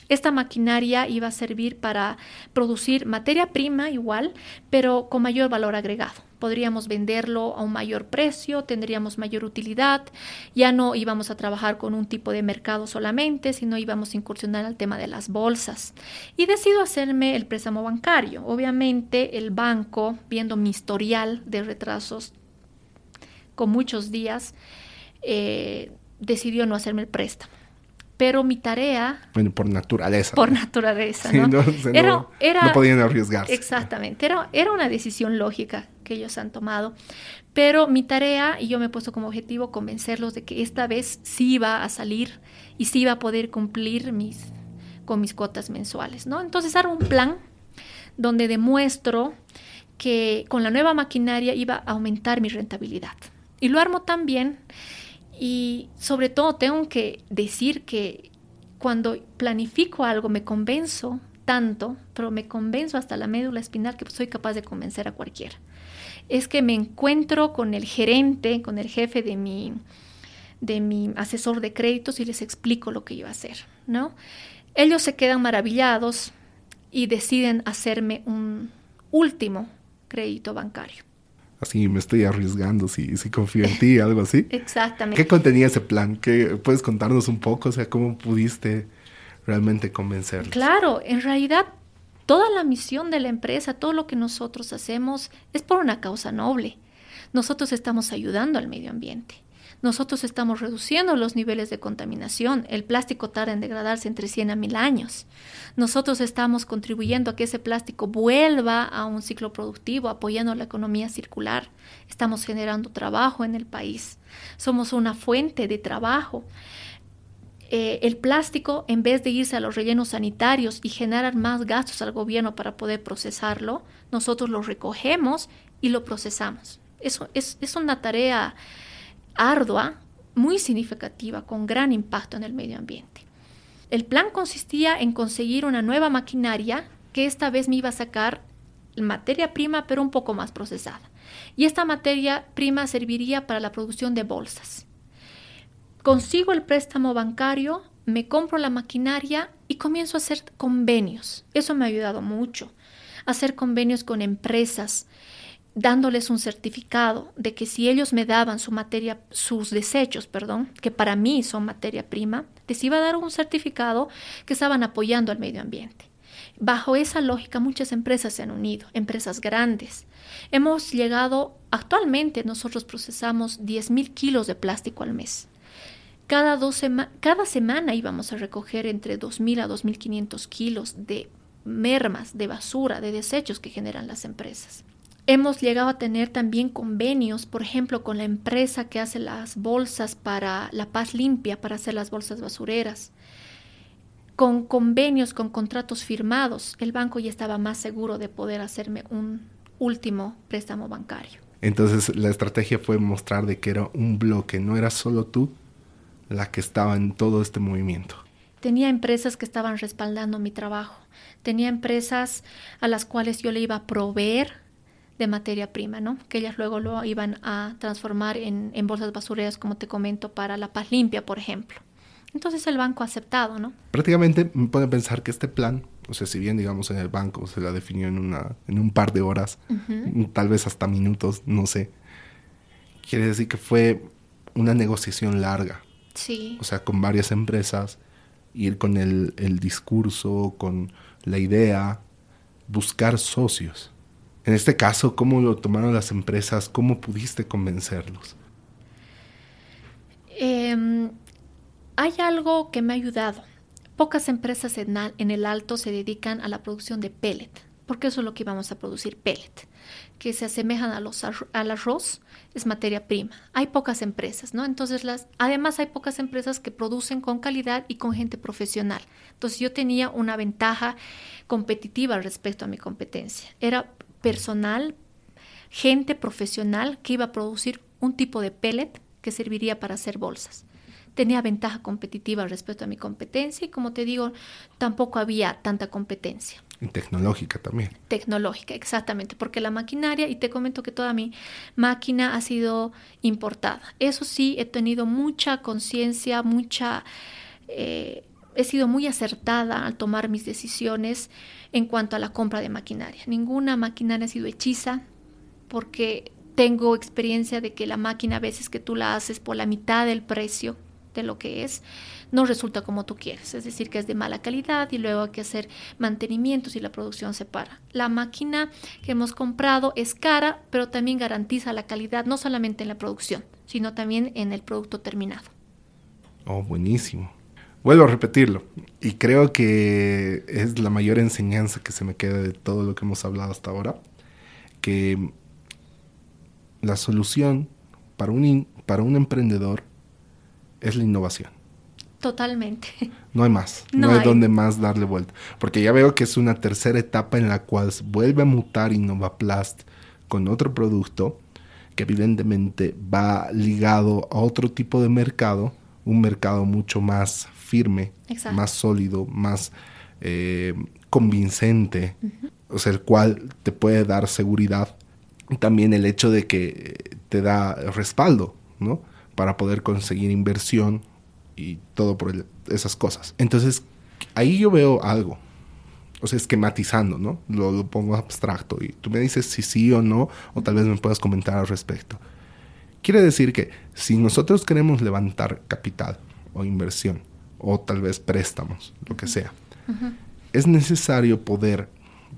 Esta maquinaria iba a servir para producir materia prima igual, pero con mayor valor agregado. Podríamos venderlo a un mayor precio, tendríamos mayor utilidad, ya no íbamos a trabajar con un tipo de mercado solamente, sino íbamos a incursionar al tema de las bolsas. Y decido hacerme el préstamo bancario. Obviamente el banco, viendo mi historial de retrasos con muchos días, eh, decidió no hacerme el préstamo pero mi tarea... Bueno, por naturaleza. Por naturaleza, ¿no? no, era, no, podían arriesgarse. Exactamente, era, era una decisión lógica que ellos han tomado, pero mi tarea, y yo me he puesto como objetivo convencerlos de que esta vez sí iba a salir y sí iba a poder cumplir mis, con mis cuotas mensuales, ¿no? Entonces hago un plan donde demuestro que con la nueva maquinaria iba a aumentar mi rentabilidad. Y lo armo también y sobre todo tengo que decir que cuando planifico algo me convenzo tanto, pero me convenzo hasta la médula espinal que soy capaz de convencer a cualquiera. Es que me encuentro con el gerente, con el jefe de mi, de mi asesor de créditos y les explico lo que iba a hacer, ¿no? Ellos se quedan maravillados y deciden hacerme un último crédito bancario así me estoy arriesgando si, si confío en ti, algo así. Exactamente. ¿Qué contenía ese plan? ¿Qué, ¿Puedes contarnos un poco? O sea, ¿cómo pudiste realmente convencerlos? Claro, en realidad toda la misión de la empresa, todo lo que nosotros hacemos es por una causa noble. Nosotros estamos ayudando al medio ambiente nosotros estamos reduciendo los niveles de contaminación. El plástico tarda en degradarse entre 100 a 1000 años. Nosotros estamos contribuyendo a que ese plástico vuelva a un ciclo productivo, apoyando la economía circular. Estamos generando trabajo en el país. Somos una fuente de trabajo. Eh, el plástico, en vez de irse a los rellenos sanitarios y generar más gastos al gobierno para poder procesarlo, nosotros lo recogemos y lo procesamos. Eso es, es una tarea ardua, muy significativa, con gran impacto en el medio ambiente. El plan consistía en conseguir una nueva maquinaria que esta vez me iba a sacar materia prima, pero un poco más procesada. Y esta materia prima serviría para la producción de bolsas. Consigo el préstamo bancario, me compro la maquinaria y comienzo a hacer convenios. Eso me ha ayudado mucho. Hacer convenios con empresas, dándoles un certificado de que si ellos me daban su materia, sus desechos, perdón, que para mí son materia prima, les iba a dar un certificado que estaban apoyando al medio ambiente. Bajo esa lógica muchas empresas se han unido, empresas grandes. Hemos llegado, actualmente nosotros procesamos 10.000 kilos de plástico al mes. Cada, cada semana íbamos a recoger entre 2.000 a 2.500 kilos de mermas, de basura, de desechos que generan las empresas. Hemos llegado a tener también convenios, por ejemplo, con la empresa que hace las bolsas para La Paz Limpia, para hacer las bolsas basureras. Con convenios, con contratos firmados, el banco ya estaba más seguro de poder hacerme un último préstamo bancario. Entonces la estrategia fue mostrar de que era un bloque, no era solo tú la que estaba en todo este movimiento. Tenía empresas que estaban respaldando mi trabajo, tenía empresas a las cuales yo le iba a proveer de materia prima, ¿no? Que ellas luego lo iban a transformar en, en bolsas basureras, como te comento, para la paz limpia, por ejemplo. Entonces el banco ha aceptado, ¿no? Prácticamente me puede pensar que este plan, o sea, si bien digamos en el banco se la definió en, una, en un par de horas, tal vez hasta minutos, no sé, quiere decir que fue una negociación larga. Sí. O sea, con varias empresas, ir con el, el discurso, con la idea, buscar socios. En este caso, ¿cómo lo tomaron las empresas? ¿Cómo pudiste convencerlos? Eh, hay algo que me ha ayudado. Pocas empresas en, el alto se dedican a la producción de pellet, porque eso es lo que íbamos a producir, pellet, que se asemejan a los, al arroz, es materia prima. Hay pocas empresas, ¿no? Entonces, las, además hay pocas empresas que producen con calidad y con gente profesional. Entonces, yo tenía una ventaja competitiva respecto a mi competencia. Era personal, gente profesional que iba a producir un tipo de pellet que serviría para hacer bolsas tenía ventaja competitiva respecto a mi competencia y como te digo, tampoco había tanta competencia. Y tecnológica también. Tecnológica, exactamente, porque la maquinaria, y te comento que toda mi máquina ha sido importada. Eso sí, he tenido mucha conciencia, mucha... Eh, he sido muy acertada al tomar mis decisiones en cuanto a la compra de maquinaria. Ninguna maquinaria ha sido hechiza porque tengo experiencia de que la máquina a veces que tú la haces por la mitad del precio de lo que es, no resulta como tú quieres, es decir, que es de mala calidad y luego hay que hacer mantenimientos y la producción se para. La máquina que hemos comprado es cara, pero también garantiza la calidad no solamente en la producción, sino también en el producto terminado. Oh, buenísimo. Vuelvo a repetirlo y creo que es la mayor enseñanza que se me queda de todo lo que hemos hablado hasta ahora, que la solución para un, para un emprendedor es la innovación. Totalmente. No hay más, no, hay, donde más darle vuelta. Porque ya veo que es una tercera etapa en la cual vuelve a mutar Innovaplast con otro producto que evidentemente va ligado a otro tipo de mercado, un mercado mucho más firme, más sólido, más eh, convincente, o sea, el cual te puede dar seguridad. También el hecho de que te da respaldo, ¿no? para poder conseguir inversión y todo por esas cosas. Entonces, ahí yo veo algo. O sea, esquematizando, ¿no? Lo, pongo abstracto y tú me dices si sí o no, o tal vez me puedas comentar al respecto. Quiere decir que si nosotros queremos levantar capital o inversión, o tal vez préstamos, lo que sea, es necesario poder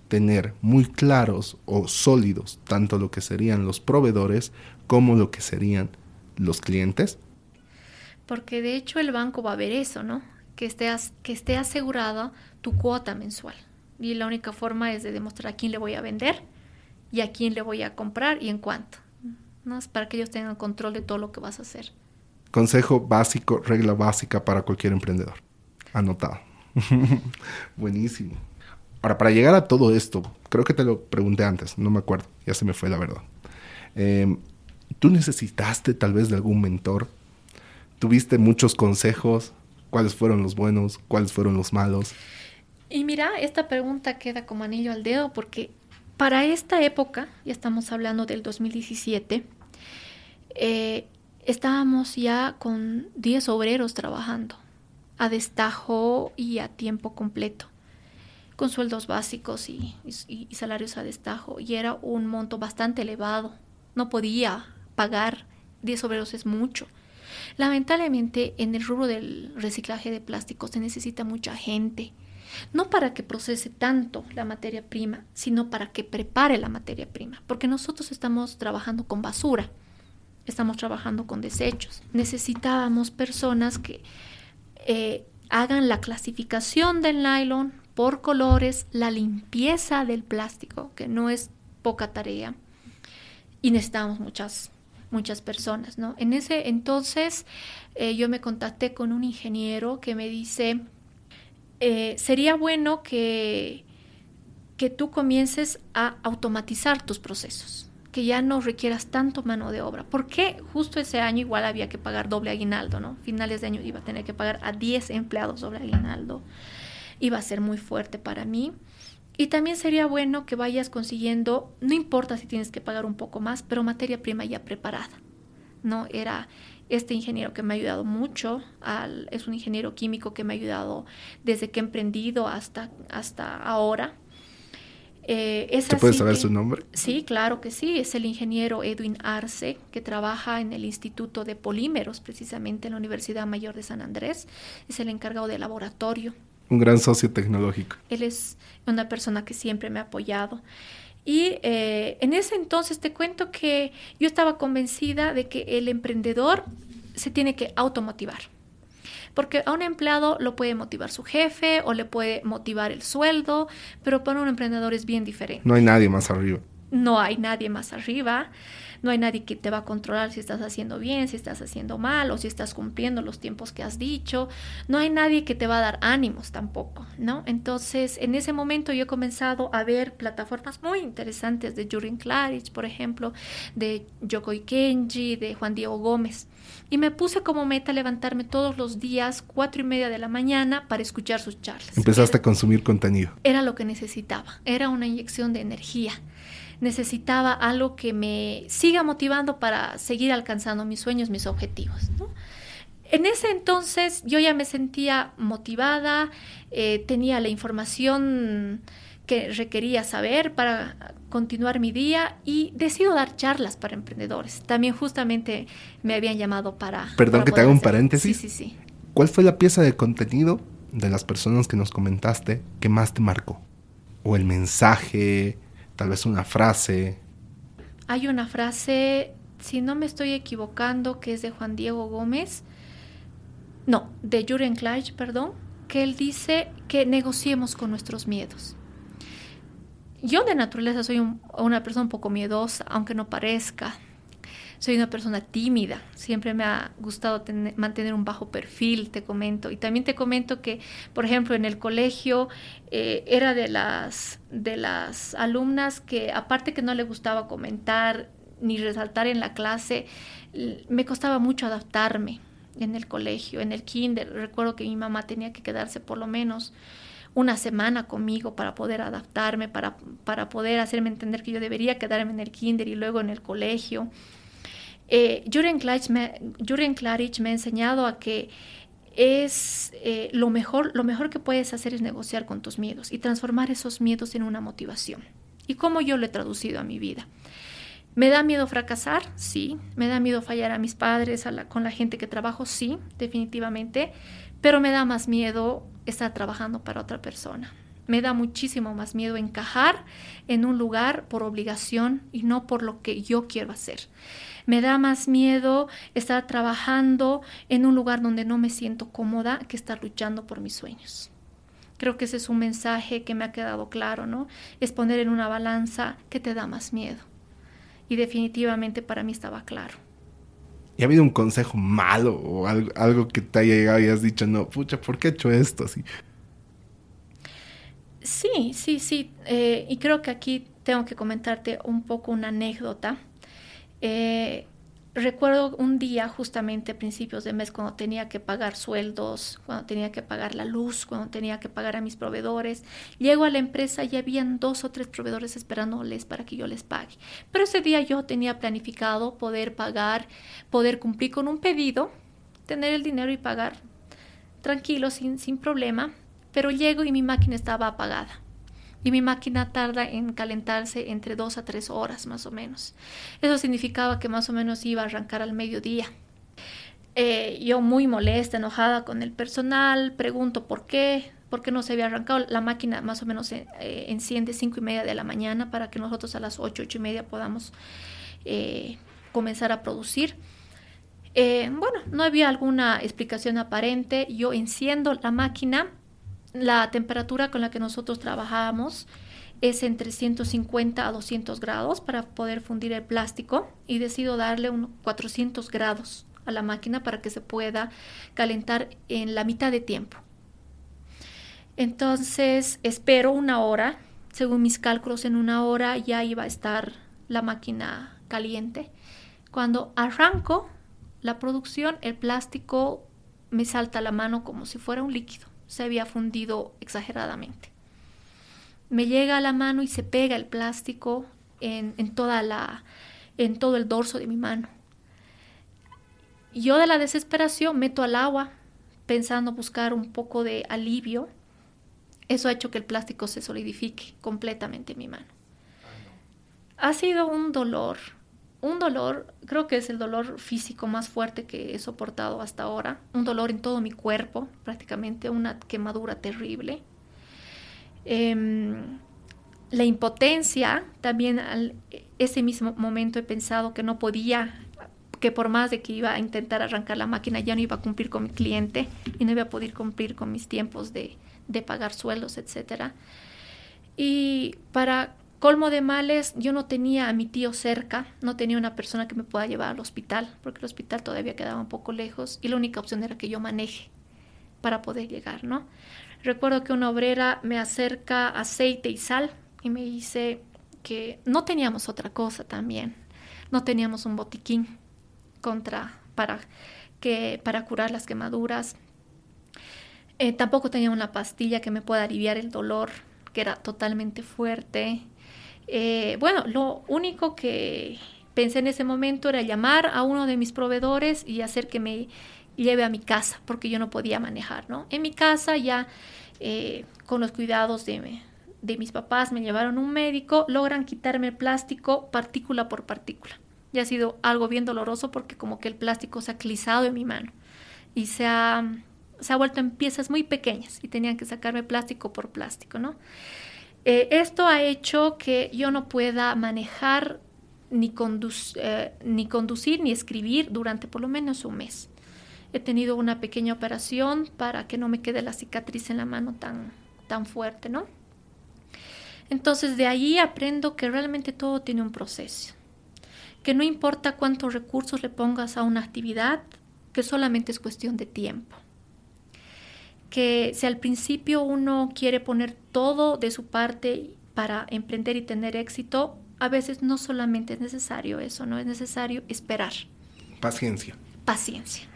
tener muy claros o sólidos tanto lo que serían los proveedores como lo que serían los clientes? Porque de hecho el banco va a ver eso, ¿no? Que esté, que esté asegurada tu cuota mensual. Y la única forma es de demostrar a quién le voy a vender y a quién le voy a comprar y en cuánto. ¿no? Es para que ellos tengan control de todo lo que vas a hacer. Consejo básico, regla básica para cualquier emprendedor. Anotado. Buenísimo. Ahora, para llegar a todo esto, creo que te lo pregunté antes, no me acuerdo, ya se me fue la verdad. Eh, ¿Tú necesitaste tal vez de algún mentor? ¿Tuviste muchos consejos? ¿Cuáles fueron los buenos? ¿Cuáles fueron los malos? Y mira, esta pregunta queda como anillo al dedo porque para esta época, ya estamos hablando del 2017, eh, estábamos ya con 10 obreros trabajando a destajo y a tiempo completo, con sueldos básicos y, salarios a destajo, y era un monto bastante elevado. No podía pagar 10 obreros es mucho. Lamentablemente, en el rubro del reciclaje de plástico se necesita mucha gente, no para que procese tanto la materia prima, sino para que prepare la materia prima, porque nosotros estamos trabajando con basura, estamos trabajando con desechos. Necesitábamos personas que eh, hagan la clasificación del nylon por colores, la limpieza del plástico, que no es poca tarea, y necesitamos muchas, muchas personas, ¿no? En ese entonces eh, yo me contacté con un ingeniero que me dice, eh, sería bueno que, que tú comiences a automatizar tus procesos que ya no requieras tanto mano de obra. Porque justo ese año igual había que pagar doble aguinaldo, ¿no? Finales de año iba a tener que pagar a 10 empleados doble aguinaldo. Iba a ser muy fuerte para mí. Y también sería bueno que vayas consiguiendo, no importa si tienes que pagar un poco más, pero materia prima ya preparada. ¿no? Era este ingeniero que me ha ayudado mucho, es un ingeniero químico que me ha ayudado desde que he emprendido hasta, hasta ahora. Eh, ¿Te puedes saber su nombre? Sí, claro que sí. Es el ingeniero Edwin Arce, que trabaja en el Instituto de Polímeros, precisamente en la Universidad Mayor de San Andrés. Es el encargado de laboratorio un gran socio tecnológico. Él es una persona que siempre me ha apoyado. Y eh, en ese entonces te cuento que yo estaba convencida de que el emprendedor se tiene que automotivar. Porque a un empleado lo puede motivar su jefe o le puede motivar el sueldo, pero para un emprendedor es bien diferente. No hay nadie más arriba. No hay nadie más arriba no hay nadie que te va a controlar si estás haciendo bien, si estás haciendo mal o si estás cumpliendo los tiempos que has dicho, no hay nadie que te va a dar ánimos tampoco, ¿no? Entonces, en ese momento yo he comenzado a ver plataformas muy interesantes de Jurin Klarich, por ejemplo, de Yoko Kenji, de Juan Diego Gómez. Y me puse como meta levantarme todos los días, cuatro y media de la mañana, para escuchar sus charlas. Empezaste a consumir contenido. Era lo que necesitaba, era una inyección de energía necesitaba algo que me siga motivando para seguir alcanzando mis sueños, mis objetivos. En ese entonces yo ya me sentía motivada, eh, tenía la información que requería saber para continuar mi día y decido dar charlas para emprendedores. También justamente me habían llamado para... Perdón que te haga un paréntesis. Sí, sí, sí. ¿Cuál fue la pieza de contenido de las personas que nos comentaste que más te marcó? O el mensaje, tal vez una frase. Hay una frase, si no me estoy equivocando, que es de Juan Diego Gómez, no, de Juren Kleich, perdón, que él dice que negociemos con nuestros miedos. Yo de naturaleza soy una persona un poco miedosa, aunque no parezca soy una persona tímida, siempre me ha gustado mantener un bajo perfil, te comento. Y también te comento que, por ejemplo, en el colegio eh, era de las, de las alumnas que, aparte que no le gustaba comentar ni resaltar en la clase, me costaba mucho adaptarme en el colegio, en el kinder. Recuerdo que mi mamá tenía que quedarse por lo menos una semana conmigo para poder adaptarme, para, para poder hacerme entender que yo debería quedarme en el kinder y luego en el colegio. Eh, Juren, Klarich me, ha enseñado a que es eh, lo, mejor, lo mejor que puedes hacer es negociar con tus miedos y transformar esos miedos en una motivación. ¿Y cómo yo lo he traducido a mi vida? ¿Me da miedo fracasar? Sí. ¿Me da miedo fallar a mis padres, con la gente que trabajo? Sí, definitivamente. Pero me da más miedo estar trabajando para otra persona. Me da muchísimo más miedo encajar en un lugar por obligación y no por lo que yo quiero hacer. Me da más miedo estar trabajando en un lugar donde no me siento cómoda que estar luchando por mis sueños. Creo que ese es un mensaje que me ha quedado claro, ¿no? Es poner en una balanza que te da más miedo. Y definitivamente para mí estaba claro. ¿Y ha habido un consejo malo o algo, que te haya llegado y has dicho, no, pucha, ¿por qué he hecho esto así? Sí, sí, sí. Eh, y creo que aquí tengo que comentarte un poco una anécdota eh, recuerdo un día, justamente a principios de mes, cuando tenía que pagar sueldos, cuando tenía que pagar la luz, cuando tenía que pagar a mis proveedores. Llego a la empresa y habían dos o tres proveedores esperándoles para que yo les pague. Pero ese día yo tenía planificado poder pagar, poder cumplir con un pedido, tener el dinero y pagar tranquilo, sin, sin problema. Pero llego y mi máquina estaba apagada y mi máquina tarda en calentarse entre dos a tres horas más o menos. Eso significaba que más o menos iba a arrancar al mediodía. Eh, yo muy molesta, enojada con el personal, pregunto por qué, por qué no se había arrancado. La máquina más o menos eh, enciende cinco y media de la mañana para que nosotros a las ocho, ocho y media podamos eh, comenzar a producir. bueno, no había alguna explicación aparente. Yo enciendo la máquina la temperatura con la que nosotros trabajábamos es entre 150 a 200 grados para poder fundir el plástico y decido darle unos 400 grados a la máquina para que se pueda calentar en la mitad de tiempo. Entonces espero una hora, según mis cálculos en una hora ya iba a estar la máquina caliente. Cuando arranco la producción, el plástico me salta a la mano como si fuera un líquido, se había fundido exageradamente. Me llega a la mano y se pega el plástico en, toda la, en todo el dorso de mi mano. Yo de la desesperación meto al agua pensando buscar un poco de alivio. Eso ha hecho que el plástico se solidifique completamente en mi mano. Ha sido un dolor, un dolor, creo que es el dolor físico más fuerte que he soportado hasta ahora, un dolor en todo mi cuerpo, prácticamente una quemadura terrible. Em, la impotencia, también al ese mismo momento he pensado que no podía que por más de que iba a intentar arrancar la máquina, ya no iba a cumplir con mi cliente y no iba a poder cumplir con mis tiempos de, de pagar sueldos, etc. Y para colmo de males, yo no tenía a mi tío cerca, no tenía una persona que me pueda llevar al hospital, porque el hospital todavía quedaba un poco lejos y la única opción era que yo maneje para poder llegar, ¿no? Recuerdo que una obrera me acerca aceite y sal y me dice que no teníamos otra cosa también, no teníamos un botiquín contra, para, que, para curar las quemaduras. Eh, tampoco tenía una pastilla que me pueda aliviar el dolor, que era totalmente fuerte. Eh, bueno, lo único que pensé en ese momento era llamar a uno de mis proveedores y hacer que me lleve a mi casa, porque yo no podía manejar, ¿no? En mi casa ya eh, con los cuidados de, de mis papás me llevaron un médico, logran quitarme el plástico partícula por partícula y ha sido algo bien doloroso porque como que el plástico se ha clisado en mi mano y se ha, se ha vuelto en piezas muy pequeñas y tenían que sacarme plástico por plástico, ¿no? Eh, esto ha hecho que yo no pueda manejar ni, eh, ni conducir ni escribir durante por lo menos un mes. He tenido una pequeña operación para que no me quede la cicatriz en la mano tan, tan fuerte, ¿no? Entonces de ahí aprendo que realmente todo tiene un proceso que no importa cuántos recursos le pongas a una actividad, que solamente es cuestión de tiempo. Que si al principio uno quiere poner todo de su parte para emprender y tener éxito, a veces no solamente es necesario eso, no es necesario esperar. Paciencia. Paciencia.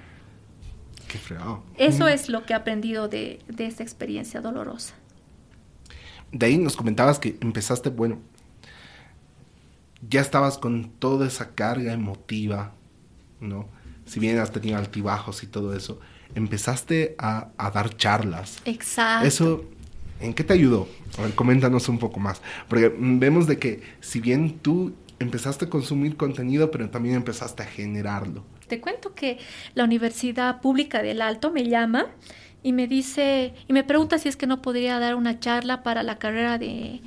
Qué fregado. Eso es lo que he aprendido de, de esta experiencia dolorosa. De ahí nos comentabas que empezaste, bueno, ya estabas con toda esa carga emotiva, ¿no? Si bien has tenido altibajos y todo eso, empezaste a, dar charlas. Exacto. Eso, ¿en qué te ayudó? A ver, coméntanos un poco más. Porque vemos de que si bien tú empezaste a consumir contenido, pero también empezaste a generarlo. Te cuento que la Universidad Pública del Alto me llama y me dice, y me pregunta si es que no podría dar una charla para la carrera de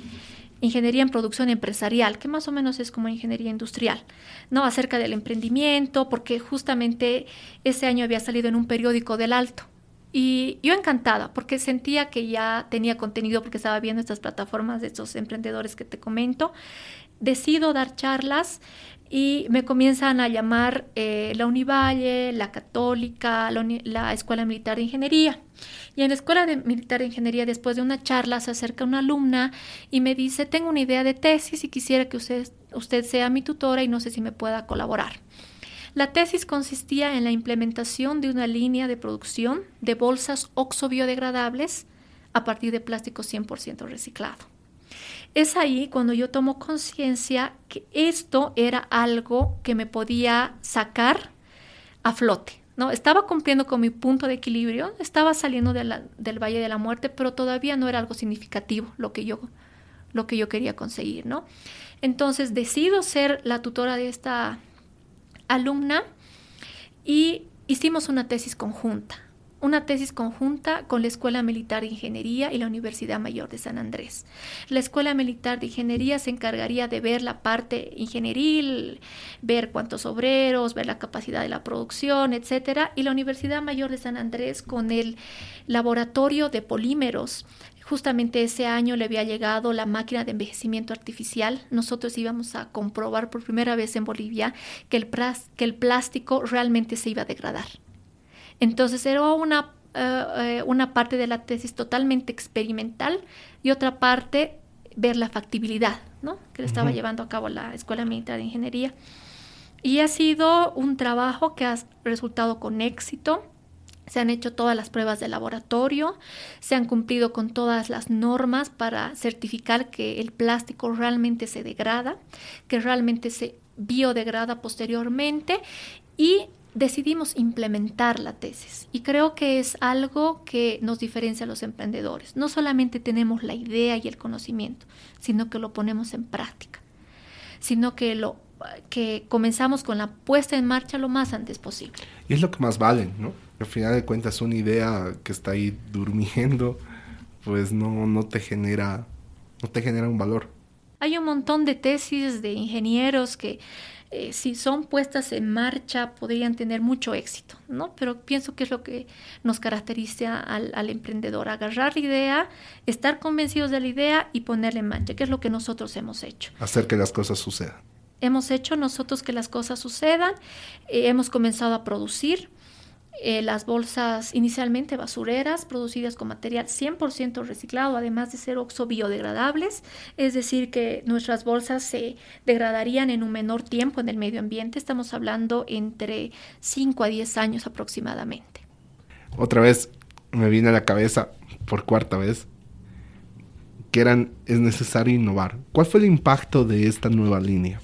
ingeniería en producción empresarial, que más o menos es como ingeniería industrial, ¿no? Acerca del emprendimiento, porque justamente ese año había salido en un periódico del Alto. Y yo encantada, porque sentía que ya tenía contenido, porque estaba viendo estas plataformas de estos emprendedores que te comento. Decido dar charlas y me comienzan a llamar eh, la Univalle, la Católica, la, Escuela Militar de Ingeniería. Y en la Escuela de Militar de Ingeniería, después de una charla, se acerca una alumna y me dice, tengo una idea de tesis y quisiera que usted, usted sea mi tutora y no sé si me pueda colaborar. La tesis consistía en la implementación de una línea de producción de bolsas oxo-biodegradables a partir de plástico 100% reciclado. Es ahí cuando yo tomo conciencia que esto era algo que me podía sacar a flote. ¿no? Estaba cumpliendo con mi punto de equilibrio, estaba saliendo del Valle de la Muerte, pero todavía no era algo significativo lo que yo, lo que yo quería conseguir. ¿no? Entonces decido ser la tutora de esta alumna y hicimos una tesis conjunta. Una tesis conjunta con la Escuela Militar de Ingeniería y la Universidad Mayor de San Andrés. La Escuela Militar de Ingeniería se encargaría de ver la parte ingenieril, ver cuántos obreros, ver la capacidad de la producción, etcétera, y la Universidad Mayor de San Andrés con el laboratorio de polímeros Justamente ese año le había llegado la máquina de envejecimiento artificial. Nosotros íbamos a comprobar por primera vez en Bolivia que el, que el plástico realmente se iba a degradar. Entonces era una, eh, eh, una parte de la tesis totalmente experimental y otra parte ver la factibilidad ¿no? que le estaba llevando a cabo la Escuela Militar de Ingeniería. Y ha sido un trabajo que ha resultado con éxito. Se han hecho todas las pruebas de laboratorio, se han cumplido con todas las normas para certificar que el plástico realmente se degrada, que realmente se biodegrada posteriormente y decidimos implementar la tesis. Y creo que es algo que nos diferencia a los emprendedores. No solamente tenemos la idea y el conocimiento, sino que lo ponemos en práctica, sino que lo que comenzamos con la puesta en marcha lo más antes posible. Y es lo que más vale, ¿no? al final de cuentas una idea que está ahí durmiendo, pues no, no te genera, no te genera un valor. Hay un montón de tesis de ingenieros que eh, si son puestas en marcha podrían tener mucho éxito, ¿no? Pero pienso que es lo que nos caracteriza al, al, emprendedor, agarrar la idea, estar convencidos de la idea y ponerla en marcha, que es lo que nosotros hemos hecho. Hacer que las cosas sucedan. Hemos hecho nosotros que las cosas sucedan, eh, hemos comenzado a producir, eh, las bolsas inicialmente basureras producidas con material 100% reciclado, además de ser oxo biodegradables, es decir, que nuestras bolsas se degradarían en un menor tiempo en el medio ambiente, estamos hablando entre 5 a 10 años aproximadamente. Otra vez me viene a la cabeza, por cuarta vez, que eran, es necesario innovar. ¿Cuál fue el impacto de esta nueva línea?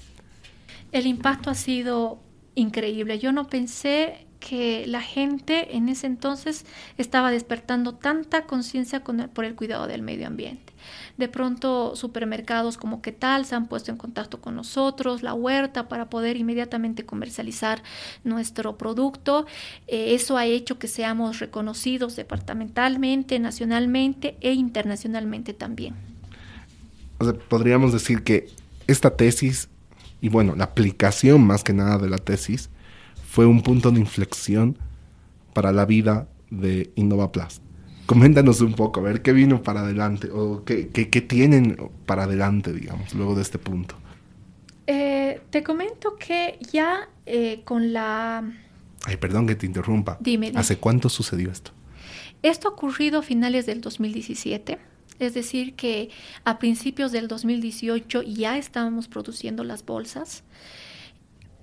El impacto ha sido increíble. Yo no pensé que la gente en ese entonces estaba despertando tanta conciencia por el cuidado del medio ambiente. De pronto supermercados como qué tal se han puesto en contacto con nosotros, la huerta para poder inmediatamente comercializar nuestro producto. Eh, eso ha hecho que seamos reconocidos departamentalmente, nacionalmente e internacionalmente también. podríamos decir que esta tesis y bueno, la aplicación más que nada de la tesis fue un punto de inflexión para la vida de InnovaPlast. Coméntanos un poco, a ver qué vino para adelante o qué, qué, tienen para adelante, digamos, luego de este punto. Eh, te comento que ya eh, con la... Ay, perdón que te interrumpa. Dime, dime. ¿Hace cuánto sucedió esto? Esto ha ocurrido a finales del 2017. Es decir, que a principios del 2018 ya estábamos produciendo las bolsas.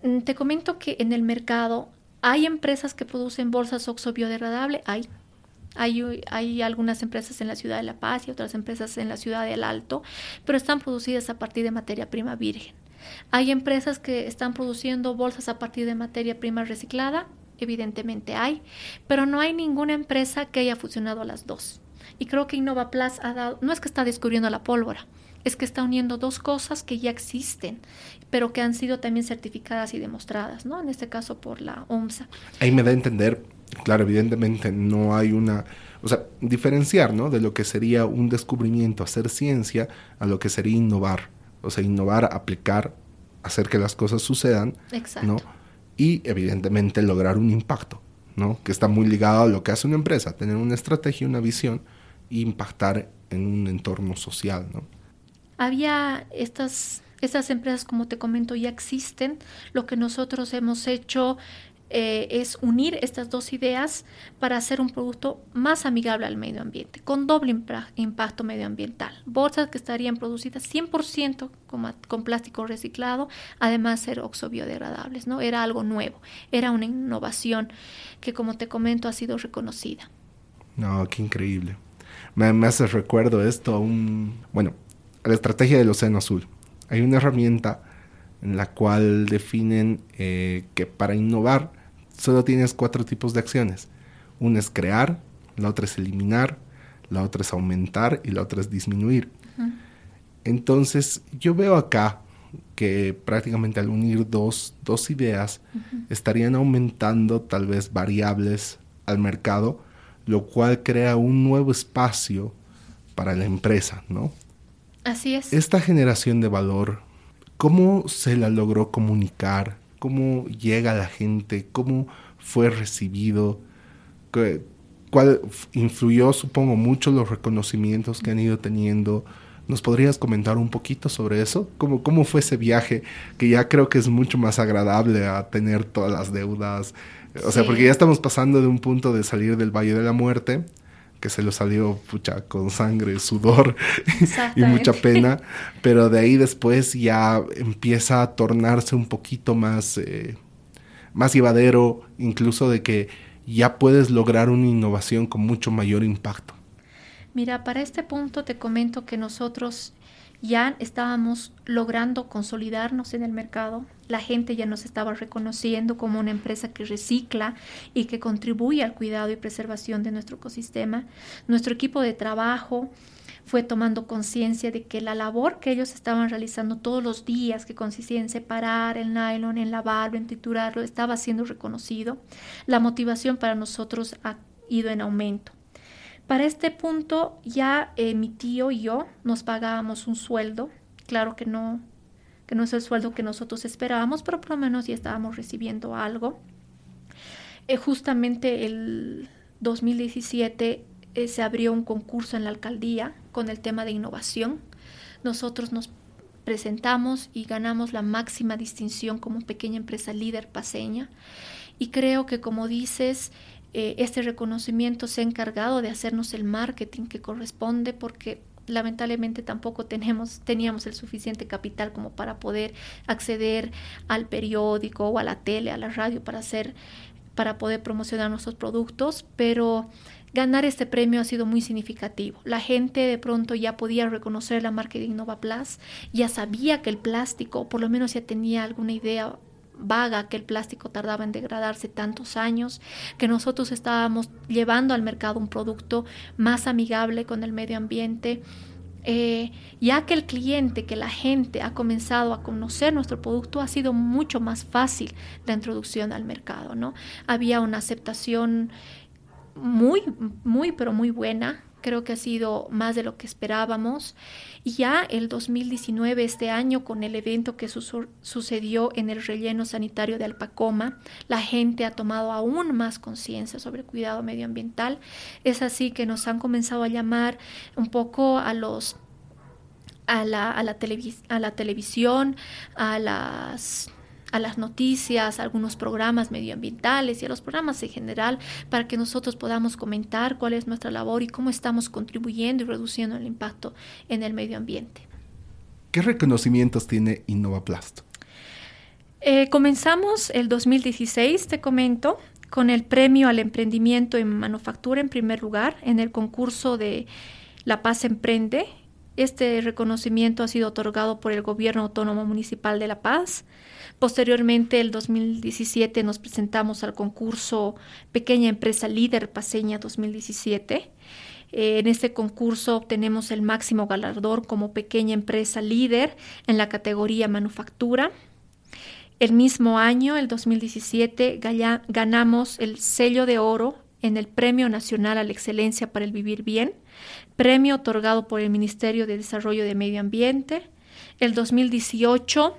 Mm, te comento que en el mercado hay empresas que producen bolsas oxo biodegradable, hay. Hay, hay, algunas empresas en la ciudad de La Paz y otras empresas en la ciudad del Alto, pero están producidas a partir de materia prima virgen. Hay empresas que están produciendo bolsas a partir de materia prima reciclada, evidentemente hay, pero no hay ninguna empresa que haya fusionado las dos. Y creo que InnovaPlus ha dado, no es que está descubriendo la pólvora, es que está uniendo dos cosas que ya existen, pero que han sido también certificadas y demostradas, ¿no? En este caso por la OMSA. Ahí me da a entender, claro, evidentemente no hay una, o sea, diferenciar, ¿no? De lo que sería un descubrimiento, hacer ciencia, a lo que sería innovar, o sea, innovar, aplicar, hacer que las cosas sucedan, Exacto. ¿no? Y evidentemente lograr un impacto, ¿no? Que está muy ligado a lo que hace una empresa, tener una estrategia, una visión e impactar en un entorno social, ¿no? Había estas, estas empresas, como te comento, ya existen. Lo que nosotros hemos hecho eh, es unir estas dos ideas para hacer un producto más amigable al medio ambiente, con doble impacto medioambiental. Bolsas que estarían producidas 100% con, con, plástico reciclado, además ser oxobiodegradables, ¿no? Era algo nuevo, era una innovación que, como te comento, ha sido reconocida. No, qué increíble. Me, me hace recuerdo esto a un... Bueno, la estrategia del Océano Azul. Hay una herramienta en la cual definen eh, que para innovar solo tienes cuatro tipos de acciones. Una es crear, la otra es eliminar, la otra es aumentar y la otra es disminuir. Entonces yo veo acá que prácticamente al unir dos, dos ideas estarían aumentando tal vez variables al mercado lo cual crea un nuevo espacio para la empresa, ¿no? Así es. Esta generación de valor, ¿cómo se la logró comunicar? ¿Cómo llega a la gente? ¿Cómo fue recibido? ¿Cuál influyó, supongo, mucho los reconocimientos que han ido teniendo? ¿Nos podrías comentar un poquito sobre eso? ¿Cómo, ¿Cómo fue ese viaje? Que ya creo que es mucho más agradable a tener todas las deudas. O sea, porque ya estamos pasando de un punto de salir del Valle de la Muerte, que se lo salió pucha, con sangre, sudor y mucha pena, pero de ahí después ya empieza a tornarse un poquito más, eh, más llevadero, incluso de que ya puedes lograr una innovación con mucho mayor impacto. Mira, para este punto te comento que nosotros ya estábamos logrando consolidarnos en el mercado. La gente ya nos estaba reconociendo como una empresa que recicla y que contribuye al cuidado y preservación de nuestro ecosistema. Nuestro equipo de trabajo fue tomando conciencia de que la labor que ellos estaban realizando todos los días, que consistía en separar el nylon, en lavarlo, en triturarlo, estaba siendo reconocido. La motivación para nosotros ha ido en aumento. Para este punto ya eh, mi tío y yo nos pagábamos un sueldo, claro que no, que no es el sueldo que nosotros esperábamos, pero por lo menos ya estábamos recibiendo algo. Eh, justamente el 2017 eh, se abrió un concurso en la alcaldía con el tema de innovación. Nosotros nos presentamos y ganamos la máxima distinción como pequeña empresa líder paseña. Y creo que como dices, eh, este reconocimiento se ha encargado de hacernos el marketing que corresponde porque lamentablemente tampoco tenemos, teníamos el suficiente capital como para poder acceder al periódico o a la tele, a la radio para hacer, para poder promocionar nuestros productos, pero ganar este premio ha sido muy significativo. La gente de pronto ya podía reconocer la marca de Innova Plus, ya sabía que el plástico, por lo menos ya tenía alguna idea vaga que el plástico tardaba en degradarse tantos años, que nosotros estábamos llevando al mercado un producto más amigable con el medio ambiente. Eh, ya que el cliente, que la gente ha comenzado a conocer nuestro producto, ha sido mucho más fácil la introducción al mercado, ¿no? Había una aceptación muy, muy, pero muy buena creo que ha sido más de lo que esperábamos. Y ya el 2019, este año, con el evento que sucedió en el relleno sanitario de Alpacoma, la gente ha tomado aún más conciencia sobre el cuidado medioambiental. Es así que nos han comenzado a llamar un poco a los a la, a la, a la televisión, a las a las noticias, a algunos programas medioambientales y a los programas en general para que nosotros podamos comentar cuál es nuestra labor y cómo estamos contribuyendo y reduciendo el impacto en el medio ambiente. ¿Qué reconocimientos tiene InnovaPlast? Eh, comenzamos el 2016, te comento, con el premio al emprendimiento en manufactura en primer lugar en el concurso de La Paz Emprende. Este reconocimiento ha sido otorgado por el Gobierno Autónomo Municipal de La Paz. Posteriormente, el 2017, nos presentamos al concurso Pequeña Empresa Líder Paseña 2017. Eh, en este concurso obtenemos el máximo galardón como pequeña empresa líder en la categoría manufactura. El mismo año, el 2017, ganamos el sello de oro en el Premio Nacional a la Excelencia para el Vivir Bien, premio otorgado por el Ministerio de Desarrollo de Medio Ambiente. El 2018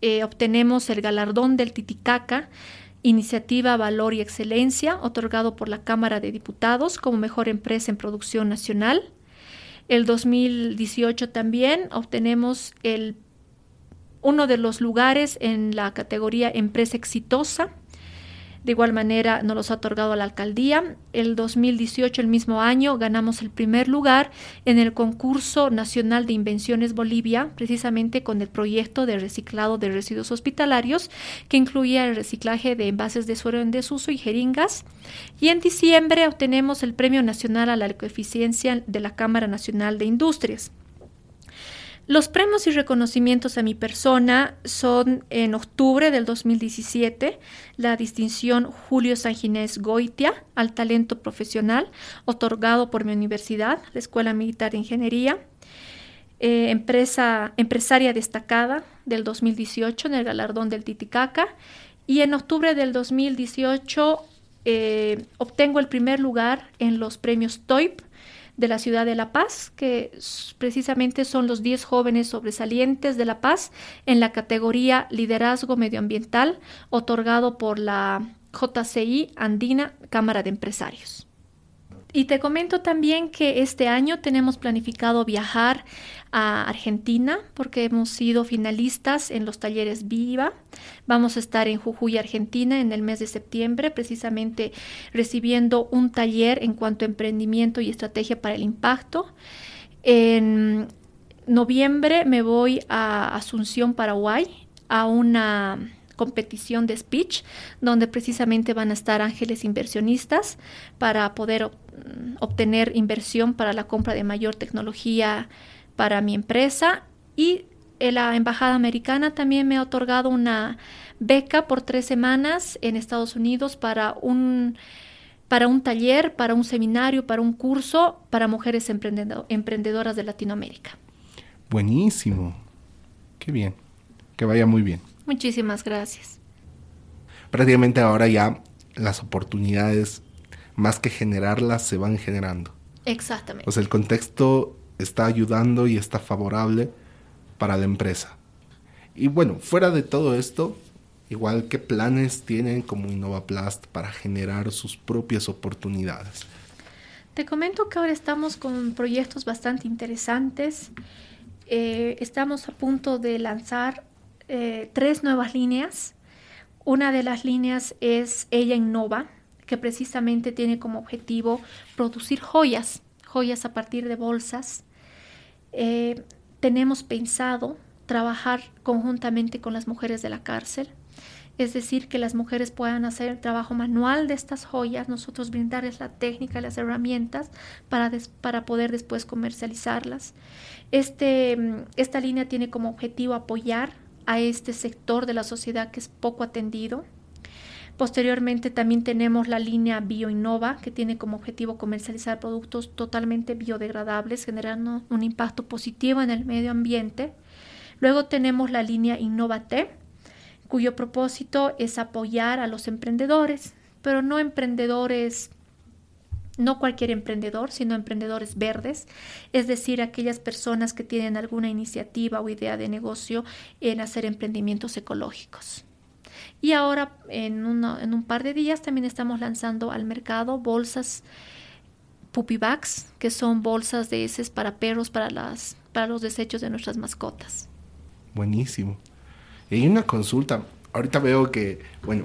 eh, obtenemos el galardón del Titicaca, Iniciativa Valor y Excelencia, otorgado por la Cámara de Diputados como mejor empresa en producción nacional. El 2018 también obtenemos el, uno de los lugares en la categoría Empresa Exitosa de igual manera nos los ha otorgado la alcaldía. El 2018, el mismo año, ganamos el primer lugar en el concurso nacional de invenciones Bolivia, precisamente con el proyecto de reciclado de residuos hospitalarios, que incluía el reciclaje de envases de suero en desuso y jeringas. Y en diciembre obtenemos el Premio Nacional a la Ecoeficiencia de la Cámara Nacional de Industrias. Los premios y reconocimientos a mi persona son en octubre del 2017 la distinción Julio Sanginés Goitia al talento profesional, otorgado por mi universidad, la Escuela Militar de Ingeniería. Eh, empresa, empresaria destacada del 2018 en el galardón del Titicaca y en octubre del 2018 eh, obtengo el primer lugar en los premios TOIP de la ciudad de La Paz, que precisamente son los 10 jóvenes sobresalientes de La Paz en la categoría Liderazgo Medioambiental, otorgado por la JCI Andina Cámara de Empresarios. Y te comento también que este año tenemos planificado viajar a Argentina porque hemos sido finalistas en los talleres Viva. Vamos a estar en Jujuy, Argentina en el mes de septiembre, precisamente recibiendo un taller en cuanto a emprendimiento y estrategia para el impacto. En noviembre me voy a Asunción, Paraguay, a una competición de speech, donde precisamente van a estar ángeles inversionistas para poder obtener inversión para la compra de mayor tecnología para mi empresa. Y la Embajada Americana también me ha otorgado una beca por tres semanas en Estados Unidos para un para un taller, para un seminario, para un curso para mujeres emprendedoras de Latinoamérica. Buenísimo. Qué bien. Que vaya muy bien. Muchísimas gracias. Prácticamente ahora ya las oportunidades, más que generarlas, se van generando. Exactamente. O sea, el contexto está ayudando y está favorable para la empresa. Y bueno, fuera de todo esto, igual qué planes tienen como Innovaplast para generar sus propias oportunidades. Te comento que ahora estamos con proyectos bastante interesantes. Eh, estamos a punto de lanzar eh, tres nuevas líneas. Una de las líneas es Ella Innova, que precisamente tiene como objetivo producir joyas, joyas a partir de bolsas. Eh, tenemos pensado trabajar conjuntamente con las mujeres de la cárcel, es decir, que las mujeres puedan hacer el trabajo manual de estas joyas, nosotros brindarles la técnica las herramientas para, para poder después comercializarlas. Este, mm, esta línea tiene como objetivo apoyar a este sector de la sociedad que es poco atendido. Posteriormente también tenemos la línea BioInnova, que tiene como objetivo comercializar productos totalmente biodegradables, generando un impacto positivo en el medio ambiente. Luego tenemos la línea Innovate, cuyo propósito es apoyar a los emprendedores, pero no emprendedores no cualquier emprendedor, sino emprendedores verdes, es decir, aquellas personas que tienen alguna iniciativa o idea de negocio en hacer emprendimientos ecológicos. Y ahora, en, en un par de días, también estamos lanzando al mercado bolsas puppy bags, que son bolsas de heces para perros, para, las, para los desechos de nuestras mascotas. Buenísimo. Y una consulta. Ahorita veo que, bueno,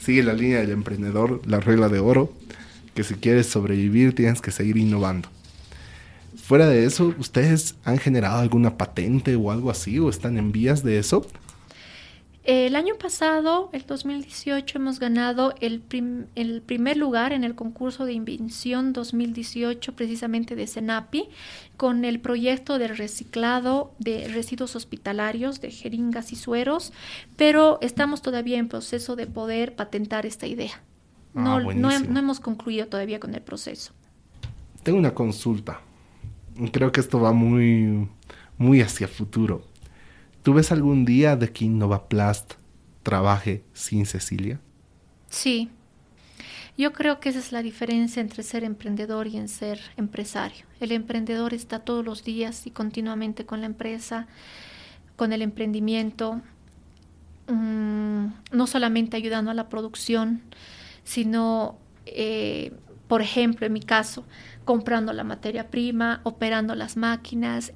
sigue la línea del emprendedor, la regla de oro que si quieres sobrevivir tienes que seguir innovando. Fuera de eso, ¿ustedes han generado alguna patente o algo así o están en vías de eso? El año pasado, el 2018, hemos ganado el, primer lugar en el concurso de invención 2018 precisamente de CENAPI con el proyecto de reciclado de residuos hospitalarios de jeringas y sueros, pero estamos todavía en proceso de poder patentar esta idea. Ah, no, no, hemos concluido todavía con el proceso. Tengo una consulta. Creo que esto va muy, muy hacia futuro. ¿Tú ves algún día de que Innovaplast trabaje sin Cecilia? Sí. Yo creo que esa es la diferencia entre ser emprendedor y en ser empresario. El emprendedor está todos los días y continuamente con la empresa, con el emprendimiento, mm, no solamente ayudando a la producción, sino, eh, por ejemplo, en mi caso, comprando la materia prima, operando las máquinas,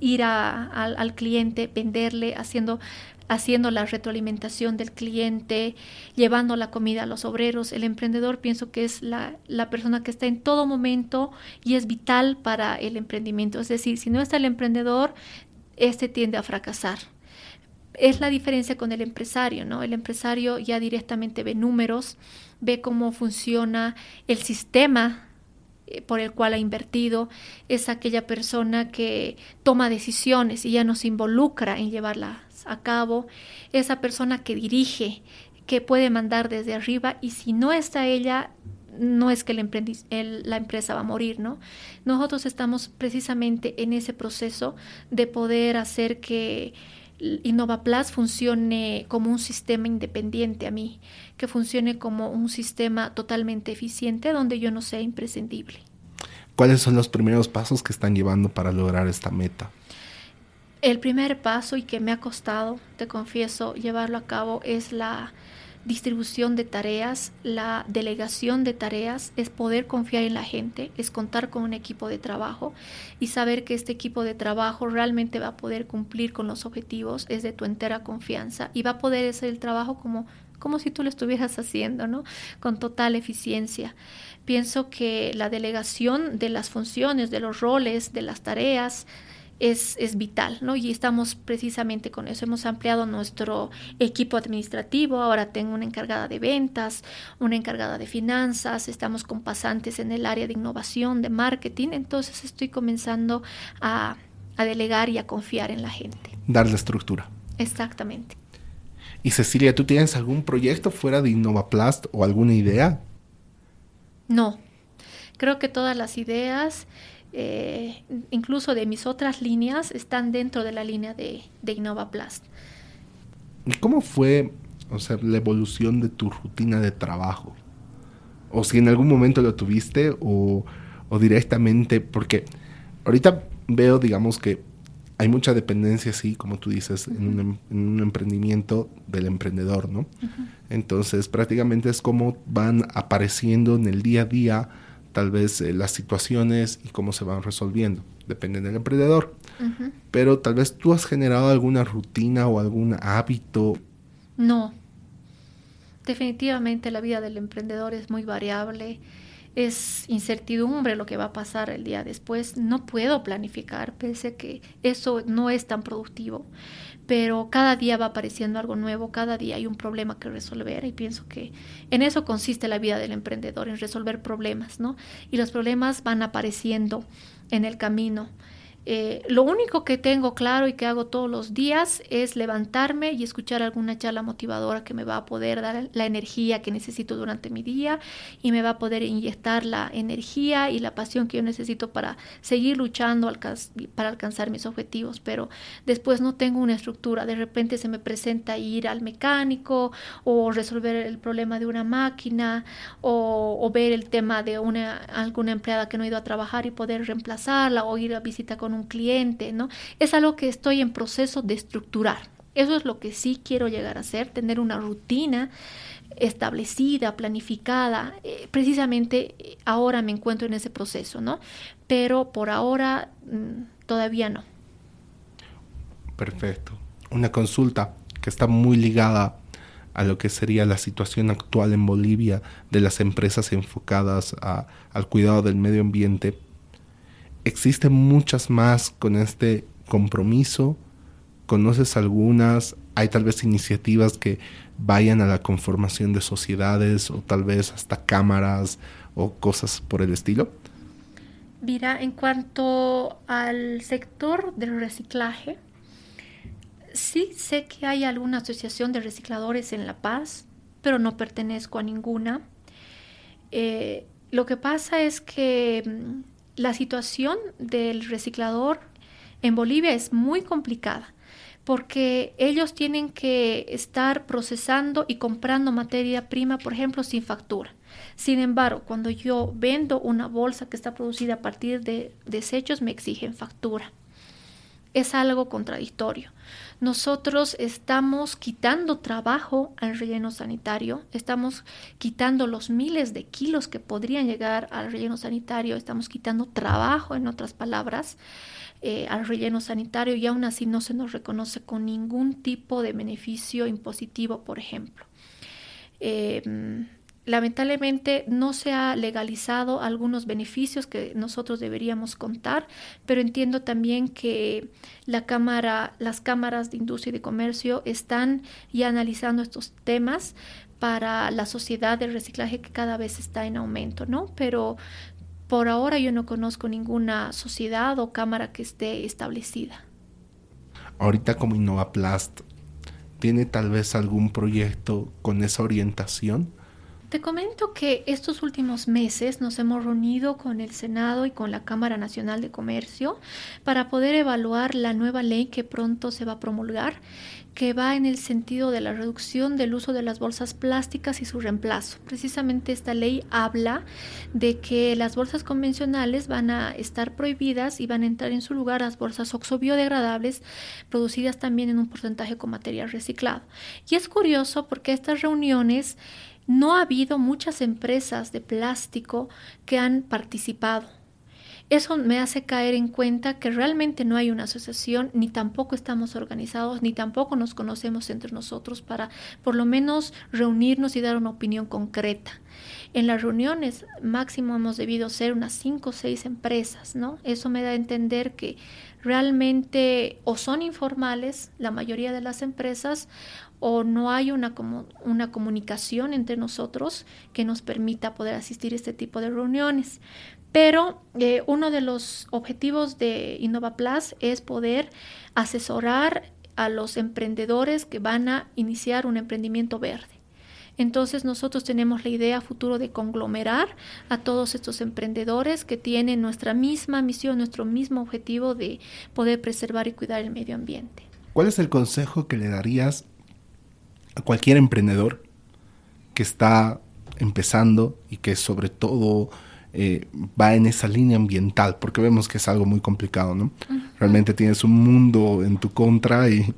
ir al cliente, venderle, haciendo, haciendo la retroalimentación del cliente, llevando la comida a los obreros. El emprendedor pienso que es la, la, persona que está en todo momento y es vital para el emprendimiento. Es decir, si no está el emprendedor, este tiende a fracasar es la diferencia con el empresario, ¿no? El empresario ya directamente ve números, ve cómo funciona el sistema eh, por el cual ha invertido, es aquella persona que toma decisiones y ya nos involucra en llevarlas a cabo, esa persona que dirige, que puede mandar desde arriba y si no está ella, no es que la empresa va a morir, ¿no? Nosotros estamos precisamente en ese proceso de poder hacer que InnovaPlus funcione como un sistema independiente a mí, que funcione como un sistema totalmente eficiente donde yo no sea imprescindible. ¿Cuáles son los primeros pasos que están llevando para lograr esta meta? El primer paso y que me ha costado, te confieso, llevarlo a cabo es la distribución de tareas, la delegación de tareas, es poder confiar en la gente, es contar con un equipo de trabajo y saber que este equipo de trabajo realmente va a poder cumplir con los objetivos, es de tu entera confianza y va a poder hacer el trabajo como, como si tú lo estuvieras haciendo, ¿no? Con total eficiencia. Pienso que la delegación de las funciones, de los roles, de las tareas, es, es, vital, ¿no? Y estamos precisamente con eso. Hemos ampliado nuestro equipo administrativo, ahora tengo una encargada de ventas, una encargada de finanzas, estamos con pasantes en el área de innovación, de marketing, entonces estoy comenzando a, a delegar y a confiar en la gente. Darle estructura. Exactamente. Y Cecilia, ¿tú tienes algún proyecto fuera de InnovaPlast o alguna idea? No, creo que todas las ideas eh, incluso de mis otras líneas, están dentro de la línea de, de InnovaPlast. ¿Y cómo fue o sea, la evolución de tu rutina de trabajo? O si en algún momento lo tuviste o, o directamente, porque ahorita veo, digamos que hay mucha dependencia, sí, como tú dices, en, un, em, en, un, emprendimiento del emprendedor, ¿no? Entonces, prácticamente es como van apareciendo en el día a día tal vez eh, las situaciones y cómo se van resolviendo. Depende del emprendedor. Pero tal vez tú has generado alguna rutina o algún hábito. No. Definitivamente la vida del emprendedor es muy variable. Es incertidumbre lo que va a pasar el día después. No puedo planificar, pese a que eso no es tan productivo pero cada día va apareciendo algo nuevo, cada día hay un problema que resolver y pienso que en eso consiste la vida del emprendedor, en resolver problemas, ¿no? Y los problemas van apareciendo en el camino. Eh, lo único que tengo claro y que hago todos los días es levantarme y escuchar alguna charla motivadora que me va a poder dar la energía que necesito durante mi día y me va a poder inyectar la energía y la pasión que yo necesito para seguir luchando para alcanzar mis objetivos. Pero después no tengo una estructura. De repente se me presenta ir al mecánico o resolver el problema de una máquina o, o ver el tema de una, alguna empleada que no ha ido a trabajar y poder reemplazarla o ir a visita con un cliente, ¿no? Es algo que estoy en proceso de estructurar. Eso es lo que sí quiero llegar a hacer, tener una rutina establecida, planificada. Eh, precisamente eh, ahora me encuentro en ese proceso, ¿no? Pero por ahora mm, todavía no. Perfecto. Una consulta que está muy ligada a lo que sería la situación actual en Bolivia de las empresas enfocadas al cuidado del medio ambiente existen muchas más con este compromiso. ¿Conoces algunas? ¿Hay tal vez iniciativas que vayan a la conformación de sociedades o tal vez hasta cámaras o cosas por el estilo? Mira, en cuanto al sector del reciclaje, sí sé que hay alguna asociación de recicladores en La Paz, pero no pertenezco a ninguna. Eh, lo que pasa es que mm, la situación del reciclador en Bolivia es muy complicada porque ellos tienen que estar procesando y comprando materia prima, por ejemplo, sin factura. Sin embargo, cuando yo vendo una bolsa que está producida a partir de desechos, me exigen factura. Es algo contradictorio nosotros estamos quitando trabajo al relleno sanitario, estamos quitando los miles de kilos que podrían llegar al relleno sanitario, estamos quitando trabajo, en otras palabras, eh, al relleno sanitario y aún así no se nos reconoce con ningún tipo de beneficio impositivo, por ejemplo. Em, lamentablemente no se ha legalizado algunos beneficios que nosotros deberíamos contar, pero entiendo también que la cámara, las cámaras de industria y de comercio están ya analizando estos temas para la sociedad del reciclaje que cada vez está en aumento, ¿no? Pero por ahora yo no conozco ninguna sociedad o cámara que esté establecida. Ahorita como InnovaPlast, ¿tiene tal vez algún proyecto con esa orientación? Te comento que estos últimos meses nos hemos reunido con el Senado y con la Cámara Nacional de Comercio para poder evaluar la nueva ley que pronto se va a promulgar que va en el sentido de la reducción del uso de las bolsas plásticas y su reemplazo. Precisamente esta ley habla de que las bolsas convencionales van a estar prohibidas y van a entrar en su lugar las bolsas oxobiodegradables producidas también en un porcentaje con material reciclado. Y es curioso porque estas reuniones no ha habido muchas empresas de plástico que han participado eso me hace caer en cuenta que realmente no hay una asociación, ni tampoco estamos organizados, ni tampoco nos conocemos entre nosotros para por lo menos reunirnos y dar una opinión concreta. En las reuniones máximo hemos debido ser unas cinco o seis empresas, ¿no? Eso me da a entender que realmente o son informales la mayoría de las empresas o no hay una, como, una comunicación entre nosotros que nos permita poder asistir a este tipo de reuniones. Pero eh, uno de los objetivos de Innova Plus es poder asesorar a los emprendedores que van a iniciar un emprendimiento verde. Entonces nosotros tenemos la idea futuro de conglomerar a todos estos emprendedores que tienen nuestra misma misión, nuestro mismo objetivo de poder preservar y cuidar el medio ambiente. ¿Cuál es el consejo que le darías a cualquier emprendedor que está empezando y que sobre todo eh, va en esa línea ambiental, porque vemos que es algo muy complicado, ¿no? Realmente tienes un mundo en tu contra y,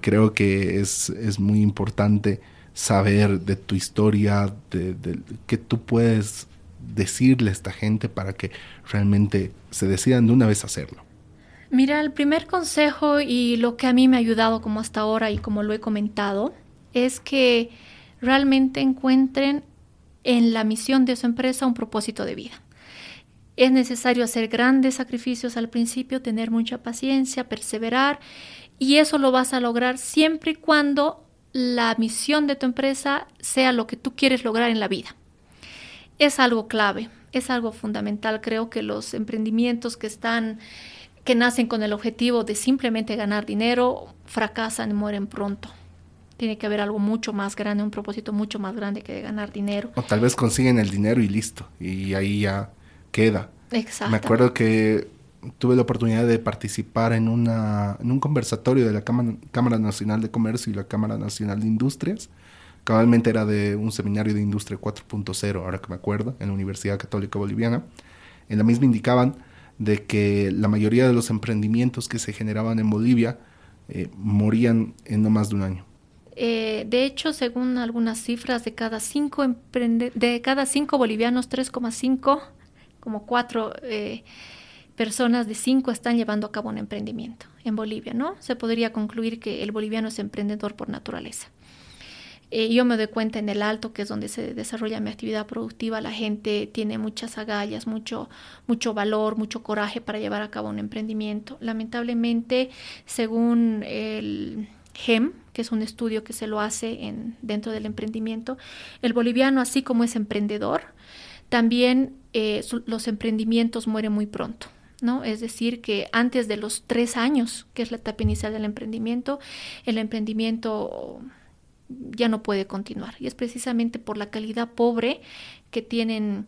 creo que es, es, muy importante saber de tu historia, de, de que tú puedes decirle a esta gente para que realmente se decidan de una vez hacerlo. Mira, el primer consejo y lo que a mí me ha ayudado como hasta ahora y como lo he comentado, es que realmente encuentren en la misión de su empresa un propósito de vida. Es necesario hacer grandes sacrificios al principio, tener mucha paciencia, perseverar y eso lo vas a lograr siempre y cuando la misión de tu empresa sea lo que tú quieres lograr en la vida. Es algo clave, es algo fundamental. Creo que los emprendimientos que están que nacen con el objetivo de simplemente ganar dinero fracasan y mueren pronto. Tiene que haber algo mucho más grande, un propósito mucho más grande que de ganar dinero. O tal vez consiguen el dinero y listo, y ahí ya queda. Exacto. Me acuerdo que tuve la oportunidad de participar en, una, en un conversatorio de la Cámara, Cámara Nacional de Comercio y la Cámara Nacional de Industrias. Cabalmente era de un seminario de Industria 4.0, ahora que me acuerdo, en la Universidad Católica Boliviana. En la misma indicaban de que la mayoría de los emprendimientos que se generaban en Bolivia eh, morían en no más de un año. Eh, de hecho, según algunas cifras, de cada cinco, de cinco bolivianos, 3,5, como cuatro eh, personas de cinco están llevando a cabo un emprendimiento en Bolivia, ¿no? Se podría concluir que el boliviano es emprendedor por naturaleza. Eh, yo me doy cuenta en el alto, que es donde se desarrolla mi actividad productiva, la gente tiene muchas agallas, mucho, mucho valor, mucho coraje para llevar a cabo un emprendimiento. Lamentablemente, según el GEM, que es un estudio que se lo hace en, dentro del emprendimiento, el boliviano, así como es emprendedor, también eh, los emprendimientos mueren muy pronto. ¿No? Es decir, que antes de los tres años, que es la etapa inicial del emprendimiento, el emprendimiento ya no puede continuar. Y es precisamente por la calidad pobre que tienen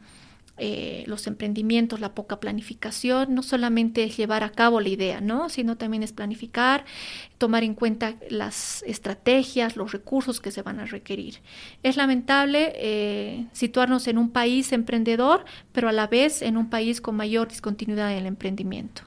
eh, los emprendimientos, la poca planificación, no solamente es llevar a cabo la idea, ¿no? sino también es planificar, tomar en cuenta las estrategias, los recursos que se van a requerir. Es lamentable eh, situarnos en un país emprendedor, pero a la vez en un país con mayor discontinuidad en el emprendimiento.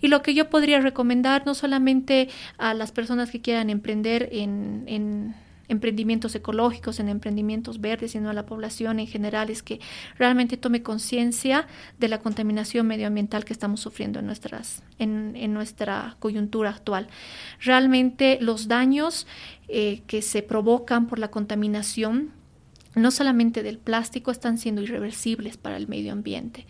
Y lo que yo podría recomendar no solamente a las personas que quieran emprender en emprendimientos ecológicos, en emprendimientos verdes, sino a la población en general, es que realmente tome conciencia de la contaminación medioambiental que estamos sufriendo en, nuestras, en, nuestra coyuntura actual. Realmente los daños eh, que se provocan por la contaminación no solamente del plástico están siendo irreversibles para el medio ambiente.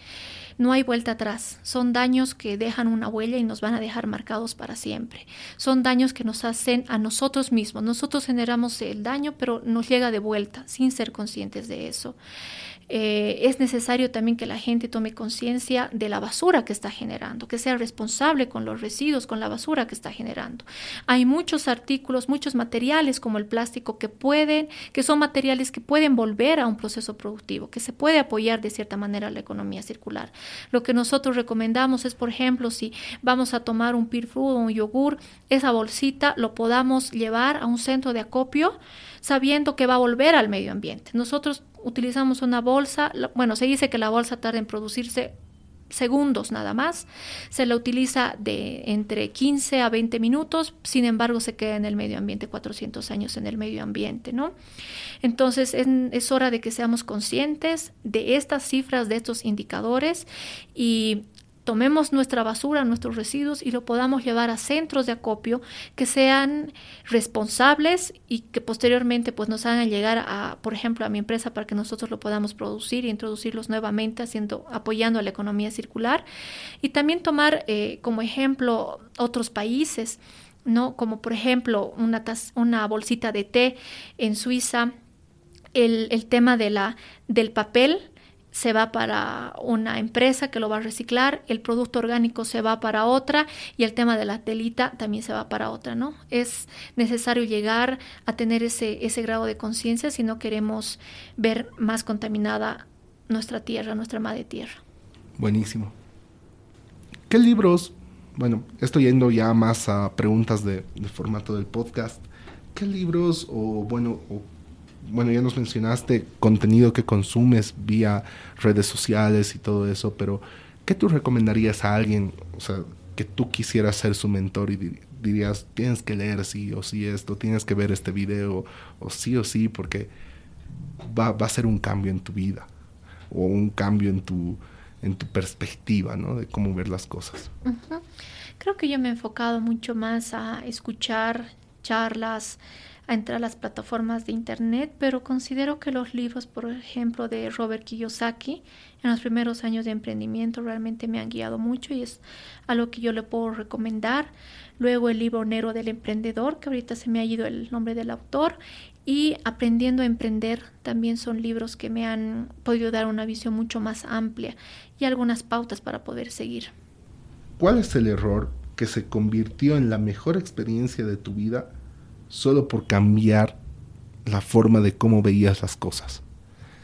No hay vuelta atrás. Son daños que dejan una huella y nos van a dejar marcados para siempre. Son daños que nos hacen a nosotros mismos. Nosotros generamos el daño, pero nos llega de vuelta sin ser conscientes de eso. Eh, es necesario también que la gente tome conciencia de la basura que está generando, que sea responsable con los residuos, con la basura que está generando. Hay muchos artículos, muchos materiales como el plástico que pueden, que son materiales que pueden volver a un proceso productivo, que se puede apoyar de cierta manera la economía circular. Lo que nosotros recomendamos es, por ejemplo, si vamos a tomar un peer food o un yogur, esa bolsita lo podamos llevar a un centro de acopio sabiendo que va a volver al medio ambiente. Nosotros utilizamos una bolsa, bueno, se dice que la bolsa tarda en producirse segundos nada más, se la utiliza de entre 15 a 20 minutos, sin embargo se queda en el medio ambiente 400 años en el medio ambiente, ¿no? Entonces es, es hora de que seamos conscientes de estas cifras, de estos indicadores y tomemos nuestra basura, nuestros residuos y lo podamos llevar a centros de acopio que sean responsables y que posteriormente pues nos hagan llegar a, por ejemplo, a mi empresa para que nosotros lo podamos producir e introducirlos nuevamente haciendo, apoyando a la economía circular y también tomar eh, como ejemplo otros países, ¿no? Como por ejemplo una, una bolsita de té en Suiza, el, el tema de la, del papel, se va para una empresa que lo va a reciclar, el producto orgánico se va para otra y el tema de la telita también se va para otra, ¿no? Es necesario llegar a tener ese, ese grado de conciencia si no queremos ver más contaminada nuestra tierra, nuestra madre tierra. Buenísimo. ¿Qué libros, bueno, estoy yendo ya más a preguntas de, formato del podcast, ¿qué libros o, bueno, o bueno, ya nos mencionaste contenido que consumes vía redes sociales y todo eso, pero ¿qué tú recomendarías a alguien, o sea, que tú quisieras ser su mentor y dirías, tienes que leer sí o sí esto, tienes que ver este video, o sí o sí, porque va, va a ser un cambio en tu vida, o un cambio en tu, en tu perspectiva, ¿no? De cómo ver las cosas. Creo que yo me he enfocado mucho más a escuchar charlas, a entrar a las plataformas de Internet, pero considero que los libros, por ejemplo, de Robert Kiyosaki, en los primeros años de emprendimiento, realmente me han guiado mucho y es algo que yo le puedo recomendar. Luego el libro Nero del Emprendedor, que ahorita se me ha ido el nombre del autor, y Aprendiendo a Emprender, también son libros que me han podido dar una visión mucho más amplia y algunas pautas para poder seguir. ¿Cuál es el error que se convirtió en la mejor experiencia de tu vida solo por cambiar la forma de cómo veías las cosas.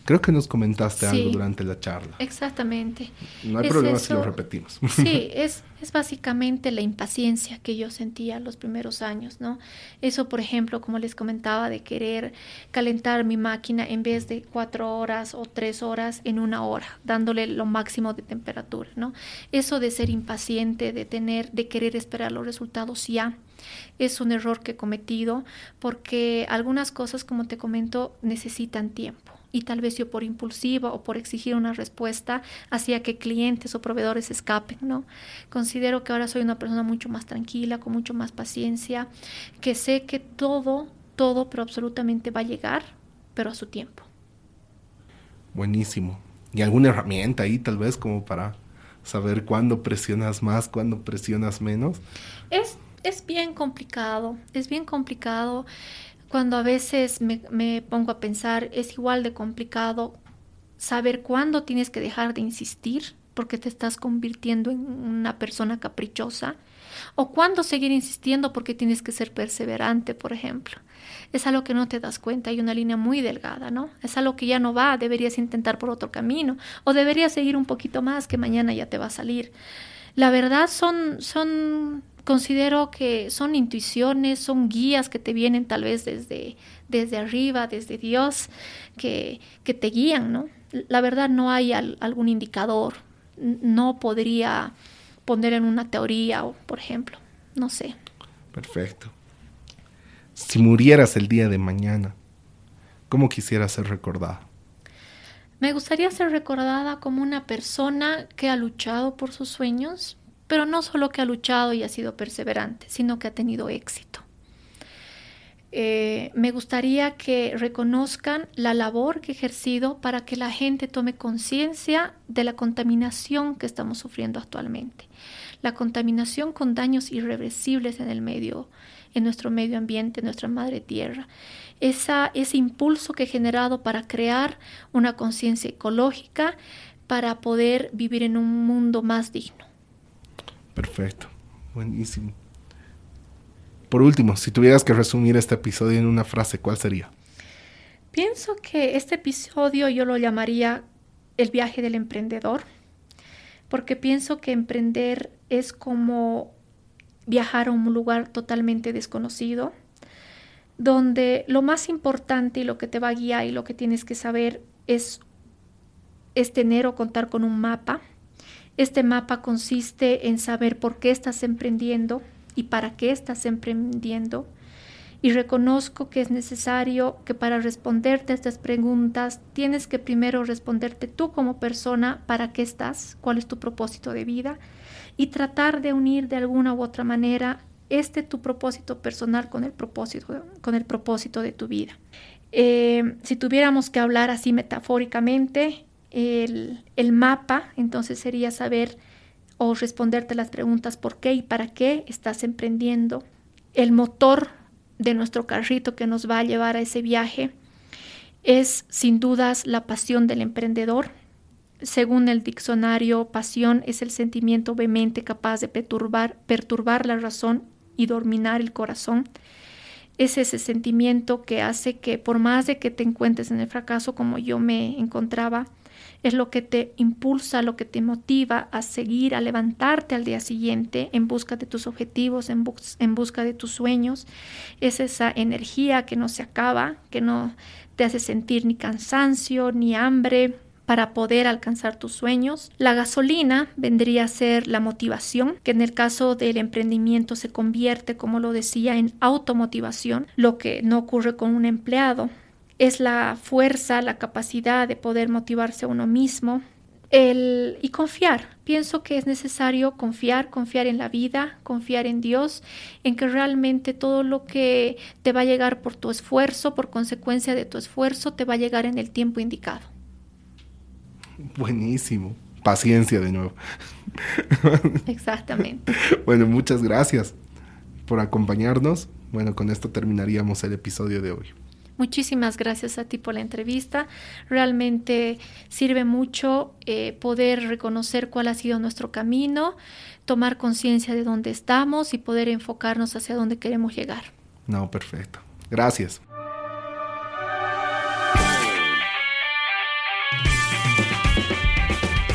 Creo que nos comentaste algo durante la charla. Exactamente. No hay problema si lo repetimos. Sí, es, es básicamente la impaciencia que yo sentía los primeros años, ¿no? Eso, por ejemplo, como les comentaba, de querer calentar mi máquina en vez de cuatro horas o tres horas en una hora, dándole lo máximo de temperatura, ¿no? Eso de ser impaciente, de tener, de querer esperar los resultados ya es un error que he cometido porque algunas cosas, como te comento, necesitan tiempo y tal vez yo por impulsiva o por exigir una respuesta hacía que clientes o proveedores escapen, ¿no? Considero que ahora soy una persona mucho más tranquila, con mucho más paciencia, que sé que todo, todo, pero absolutamente va a llegar, pero a su tiempo. Buenísimo. ¿Y alguna herramienta ahí tal vez como para saber cuándo presionas más, cuándo presionas menos? Es es bien complicado, es bien complicado. Cuando a veces me, pongo a pensar, es igual de complicado saber cuándo tienes que dejar de insistir porque te estás convirtiendo en una persona caprichosa o cuándo seguir insistiendo porque tienes que ser perseverante, por ejemplo. Es algo que no te das cuenta, hay una línea muy delgada, ¿no? Es algo que ya no va, deberías intentar por otro camino o deberías seguir un poquito más que mañana ya te va a salir. La verdad son, son considero que son intuiciones, son guías que te vienen tal vez desde, desde arriba, desde Dios, que, que te guían, ¿no? La verdad no hay algún indicador, no podría poner en una teoría, o, por ejemplo, no sé. Perfecto. Si murieras el día de mañana, ¿cómo quisieras ser recordada? Me gustaría ser recordada como una persona que ha luchado por sus sueños, pero no solo que ha luchado y ha sido perseverante, sino que ha tenido éxito. Eh, me gustaría que reconozcan la labor que he ejercido para que la gente tome conciencia de la contaminación que estamos sufriendo actualmente. La contaminación con daños irreversibles en el medio, en nuestro medio ambiente, en nuestra madre tierra. Esa, ese impulso que he generado para crear una conciencia ecológica para poder vivir en un mundo más digno. Perfecto, buenísimo. Por último, si tuvieras que resumir este episodio en una frase, ¿cuál sería? Pienso que este episodio yo lo llamaría el viaje del emprendedor, porque pienso que emprender es como viajar a un lugar totalmente desconocido, donde lo más importante y lo que te va a guiar y lo que tienes que saber es, es tener o contar con un mapa. Este mapa consiste en saber por qué estás emprendiendo y para qué estás emprendiendo. Y reconozco que es necesario que para responderte estas preguntas tienes que primero responderte tú como persona para qué estás, cuál es tu propósito de vida y tratar de unir de alguna u otra manera este tu propósito personal con el propósito, con el propósito de tu vida. Eh, si tuviéramos que hablar así metafóricamente, el, mapa entonces sería saber o responderte las preguntas por qué y para qué estás emprendiendo. El motor de nuestro carrito que nos va a llevar a ese viaje es sin dudas la pasión del emprendedor, según el diccionario, pasión es el sentimiento vehemente capaz de perturbar, perturbar la razón y dominar el corazón. Es ese sentimiento que hace que por más de que te encuentres en el fracaso como yo me encontraba, es lo que te impulsa, lo que te motiva a seguir, a levantarte al día siguiente en busca de tus objetivos, en, en busca de tus sueños. Es esa energía que no se acaba, que no te hace sentir ni cansancio, ni hambre, para poder alcanzar tus sueños. La gasolina vendría a ser la motivación, que en el caso del emprendimiento se convierte, como lo decía, en automotivación, lo que no ocurre con un empleado. Es la fuerza, la capacidad de poder motivarse a uno mismo. El, y confiar. Pienso que es necesario confiar, confiar en la vida, confiar en Dios, en que realmente todo lo que te va a llegar por tu esfuerzo, por consecuencia de tu esfuerzo, te va a llegar en el tiempo indicado. Buenísimo. Paciencia de nuevo. Exactamente. bueno, muchas gracias por acompañarnos. Bueno, con esto terminaríamos el episodio de hoy. Muchísimas gracias a ti por la entrevista. Realmente sirve mucho eh, poder reconocer cuál ha sido nuestro camino, tomar conciencia de dónde estamos y poder enfocarnos hacia dónde queremos llegar. No, perfecto. Gracias.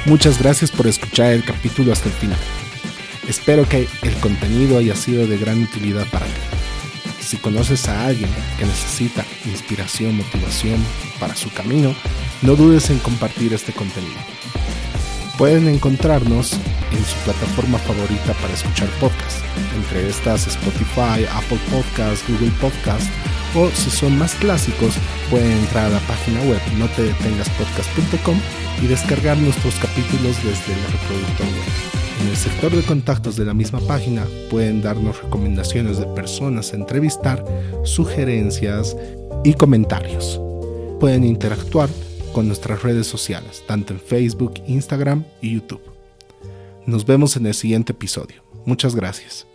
Muchas gracias por escuchar el capítulo hasta el final. Espero que el contenido haya sido de gran utilidad para ti. Si conoces a alguien que necesita inspiración, motivación para su camino, no dudes en compartir este contenido. Pueden encontrarnos en su plataforma favorita para escuchar podcasts, entre estas Spotify, Apple Podcasts, Google Podcasts o si son más clásicos pueden entrar a la página web notedetengaspodcast.com y descargar nuestros capítulos desde el reproductor web. En el sector de contactos de la misma página pueden darnos recomendaciones de personas a entrevistar, sugerencias y comentarios. Pueden interactuar con nuestras redes sociales, tanto en Facebook, Instagram y YouTube. Nos vemos en el siguiente episodio. Muchas gracias.